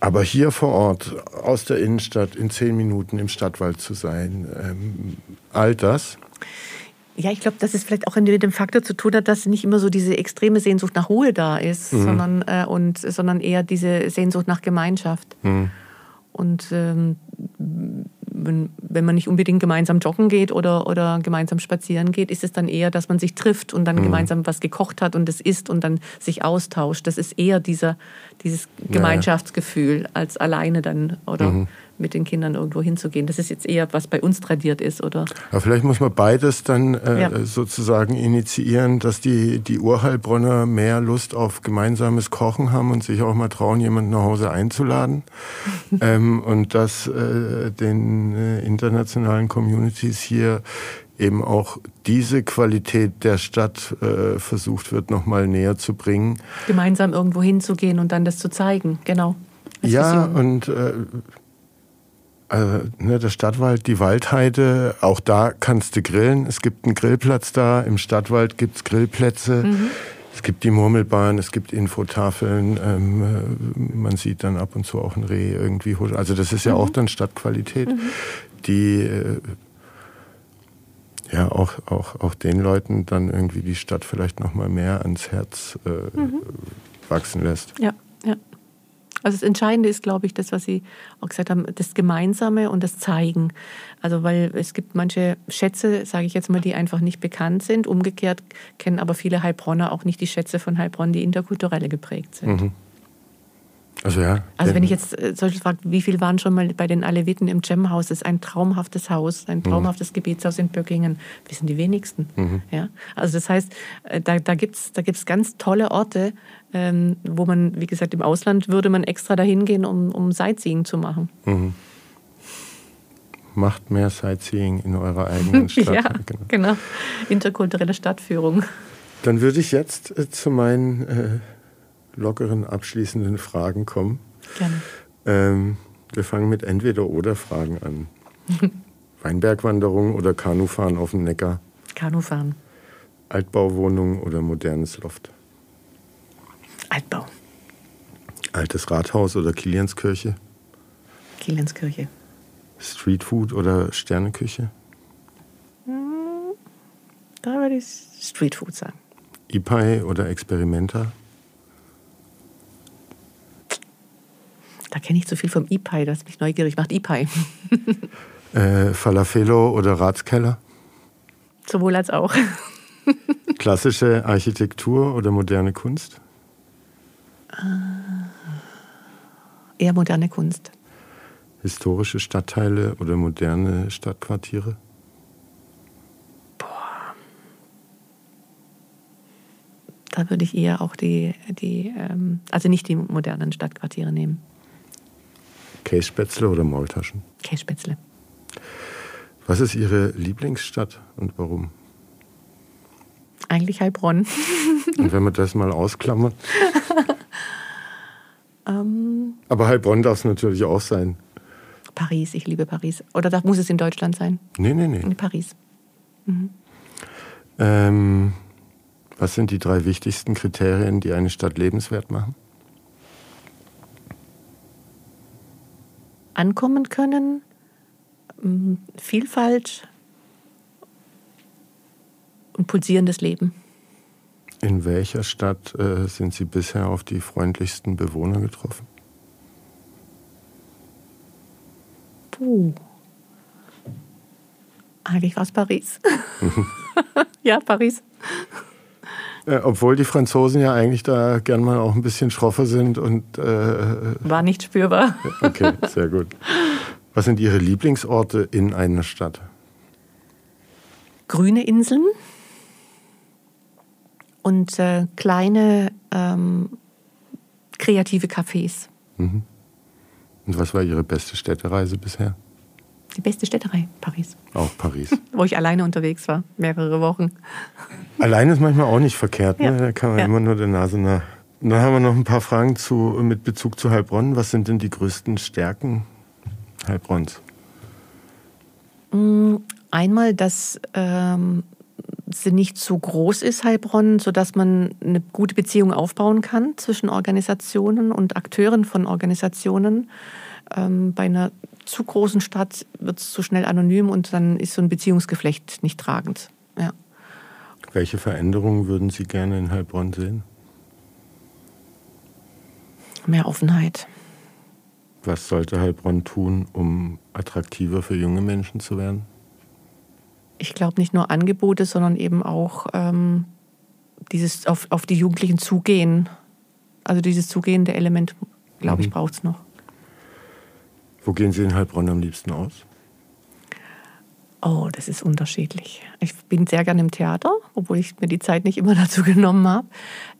Aber hier vor Ort, aus der Innenstadt, in zehn Minuten im Stadtwald zu sein, ähm, all das ja, ich glaube, dass es vielleicht auch mit dem Faktor zu tun hat, dass nicht immer so diese extreme Sehnsucht nach Ruhe da ist, mhm. sondern, äh, und, sondern eher diese Sehnsucht nach Gemeinschaft. Mhm. Und ähm, wenn, wenn man nicht unbedingt gemeinsam joggen geht oder, oder gemeinsam spazieren geht, ist es dann eher, dass man sich trifft und dann mhm. gemeinsam was gekocht hat und es isst und dann sich austauscht. Das ist eher dieser, dieses Gemeinschaftsgefühl als alleine dann oder mhm mit den Kindern irgendwo hinzugehen. Das ist jetzt eher, was bei uns tradiert ist, oder? Ja, vielleicht muss man beides dann äh, ja. sozusagen initiieren, dass die, die Urheilbronner mehr Lust auf gemeinsames Kochen haben und sich auch mal trauen, jemanden nach Hause einzuladen. <laughs> ähm, und dass äh, den äh, internationalen Communities hier eben auch diese Qualität der Stadt äh, versucht wird, nochmal näher zu bringen. Gemeinsam irgendwo hinzugehen und dann das zu zeigen, genau. Ja, und äh, also, ne, der Stadtwald, die Waldheide, auch da kannst du grillen. Es gibt einen Grillplatz da, im Stadtwald gibt es Grillplätze. Mhm. Es gibt die Murmelbahn, es gibt Infotafeln, ähm, äh, man sieht dann ab und zu auch ein Reh irgendwie. Also das ist ja mhm. auch dann Stadtqualität, mhm. die äh, ja auch, auch, auch den Leuten dann irgendwie die Stadt vielleicht noch mal mehr ans Herz äh, mhm. wachsen lässt. Ja. Also das Entscheidende ist, glaube ich, das, was Sie auch gesagt haben, das Gemeinsame und das Zeigen. Also weil es gibt manche Schätze, sage ich jetzt mal, die einfach nicht bekannt sind. Umgekehrt kennen aber viele Heilbronner auch nicht die Schätze von Heilbronn, die interkulturelle geprägt sind. Mhm. Also ja. Also wenn ich jetzt äh, solches frage, wie viel waren schon mal bei den Aleviten im Gemhaus? Das ist ein traumhaftes Haus, ein mhm. traumhaftes mhm. Gebetshaus in Böckingen. Wissen die wenigsten. Mhm. Ja? Also das heißt, äh, da, da gibt es da gibt's ganz tolle Orte, ähm, wo man, wie gesagt, im Ausland würde man extra dahin gehen, um, um Sightseeing zu machen. Mhm. Macht mehr Sightseeing in eurer eigenen <laughs> Stadt. ja, genau. genau. Interkulturelle Stadtführung. Dann würde ich jetzt äh, zu meinen äh, lockeren abschließenden Fragen kommen. Gerne. Ähm, wir fangen mit Entweder-Oder-Fragen an. <laughs> Weinbergwanderung oder Kanufahren auf dem Neckar? Kanufahren. Altbauwohnung oder modernes Loft? Altbau. Altes Rathaus oder Kilianskirche? Kilianskirche. Streetfood oder Sterneküche? Da würde ich Streetfood sagen. Ipai oder Experimenta? Da kenne ich zu viel vom Ipai, das mich neugierig macht. Ipai. <laughs> Äh, Falafelo oder Ratskeller? Sowohl als auch. <laughs> Klassische Architektur oder moderne Kunst? Eher moderne Kunst. Historische Stadtteile oder moderne Stadtquartiere? Da würde ich eher auch die, die ähm, also nicht die modernen Stadtquartiere nehmen. Kässpätzle oder Maultaschen? Kässpätzle. Was ist Ihre Lieblingsstadt und warum? Eigentlich Heilbronn. Und wenn man das mal ausklammert? <laughs> ähm, Aber Heilbronn darf es natürlich auch sein. Paris, ich liebe Paris. Oder da muss es in Deutschland sein? Nee, nee, nee. In Paris. Mhm. Ähm, was sind die drei wichtigsten Kriterien, die eine Stadt lebenswert machen? Ankommen können, mm, Vielfalt und pulsierendes Leben. In welcher Stadt äh, sind Sie bisher auf die freundlichsten Bewohner getroffen? Puh. Eigentlich es Paris. <laughs> ja, Paris. Äh, obwohl die Franzosen ja eigentlich da gern mal auch ein bisschen schroffer sind und. Äh, War nicht spürbar. <laughs> Okay, sehr gut. Was sind Ihre Lieblingsorte in einer Stadt? Grüne Inseln und äh, kleine ähm, kreative Cafés. Mhm. Und was war Ihre beste Städtereise bisher? Die beste Städterei, Paris. Auch Paris. <laughs> Wo ich alleine unterwegs war, mehrere Wochen. Alleine ist manchmal auch nicht verkehrt, ne? Ja. da kann man Ja. immer nur der Nase nach. Und dann haben wir noch ein paar Fragen zu, mit Bezug zu Heilbronn. Was sind denn die größten Stärken Heilbronns? Mm, Einmal, dass ähm, sie nicht so groß ist, Heilbronn, sodass man eine gute Beziehung aufbauen kann zwischen Organisationen und Akteuren von Organisationen. Ähm, bei einer zu großen Stadt wird es zu schnell anonym und dann ist so ein Beziehungsgeflecht nicht tragend. Ja. Welche Veränderungen würden Sie gerne in Heilbronn sehen? Mehr Offenheit. Was sollte Heilbronn tun, um attraktiver für junge Menschen zu werden? Ich glaube nicht nur Angebote, sondern eben auch ähm, dieses auf, auf die Jugendlichen zugehen. Also dieses zugehende Element, glaube ich, Mhm. braucht es noch. Wo gehen Sie in Heilbronn am liebsten aus? Oh, das ist unterschiedlich. Ich bin sehr gern im Theater, obwohl ich mir die Zeit nicht immer <laughs> dazu genommen habe.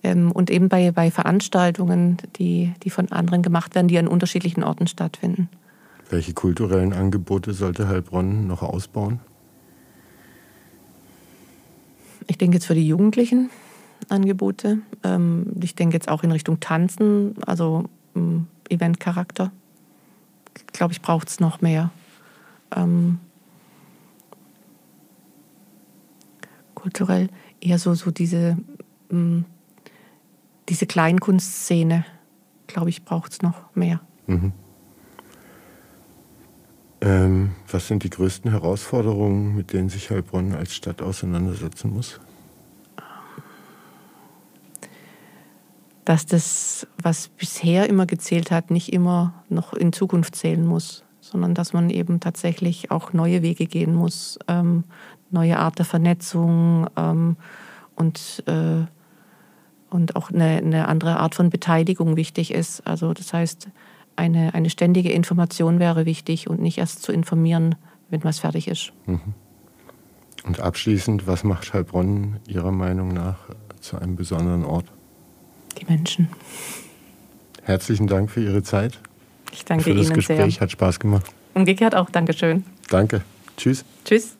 Ähm, und eben bei, bei Veranstaltungen, die, die von anderen gemacht werden, die an unterschiedlichen Orten stattfinden. Welche kulturellen Angebote sollte Heilbronn noch ausbauen? Ich denke jetzt für die Jugendlichen Angebote. Ähm, ich denke jetzt auch in Richtung Tanzen, also ähm, Eventcharakter. Glaube ich, braucht es noch mehr. Ähm, kulturell eher so, so diese, diese Kleinkunstszene, glaube ich, braucht es noch mehr. Mhm. Ähm, was sind die größten Herausforderungen, mit denen sich Heilbronn als Stadt auseinandersetzen muss? dass das, was bisher immer gezählt hat, nicht immer noch in Zukunft zählen muss, sondern dass man eben tatsächlich auch neue Wege gehen muss, ähm, neue Art der Vernetzung ähm, und, äh, und auch eine, eine andere Art von Beteiligung wichtig ist. Also das heißt, eine, eine ständige Information wäre wichtig und nicht erst zu informieren, wenn was fertig ist. Und abschließend, was macht Heilbronn Ihrer Meinung nach zu einem besonderen Ort? Die Menschen. Herzlichen Dank für Ihre Zeit, Ich danke für das Ihnen Gespräch, sehr. hat Spaß gemacht. Umgekehrt auch, Dankeschön. Danke. Tschüss. Tschüss.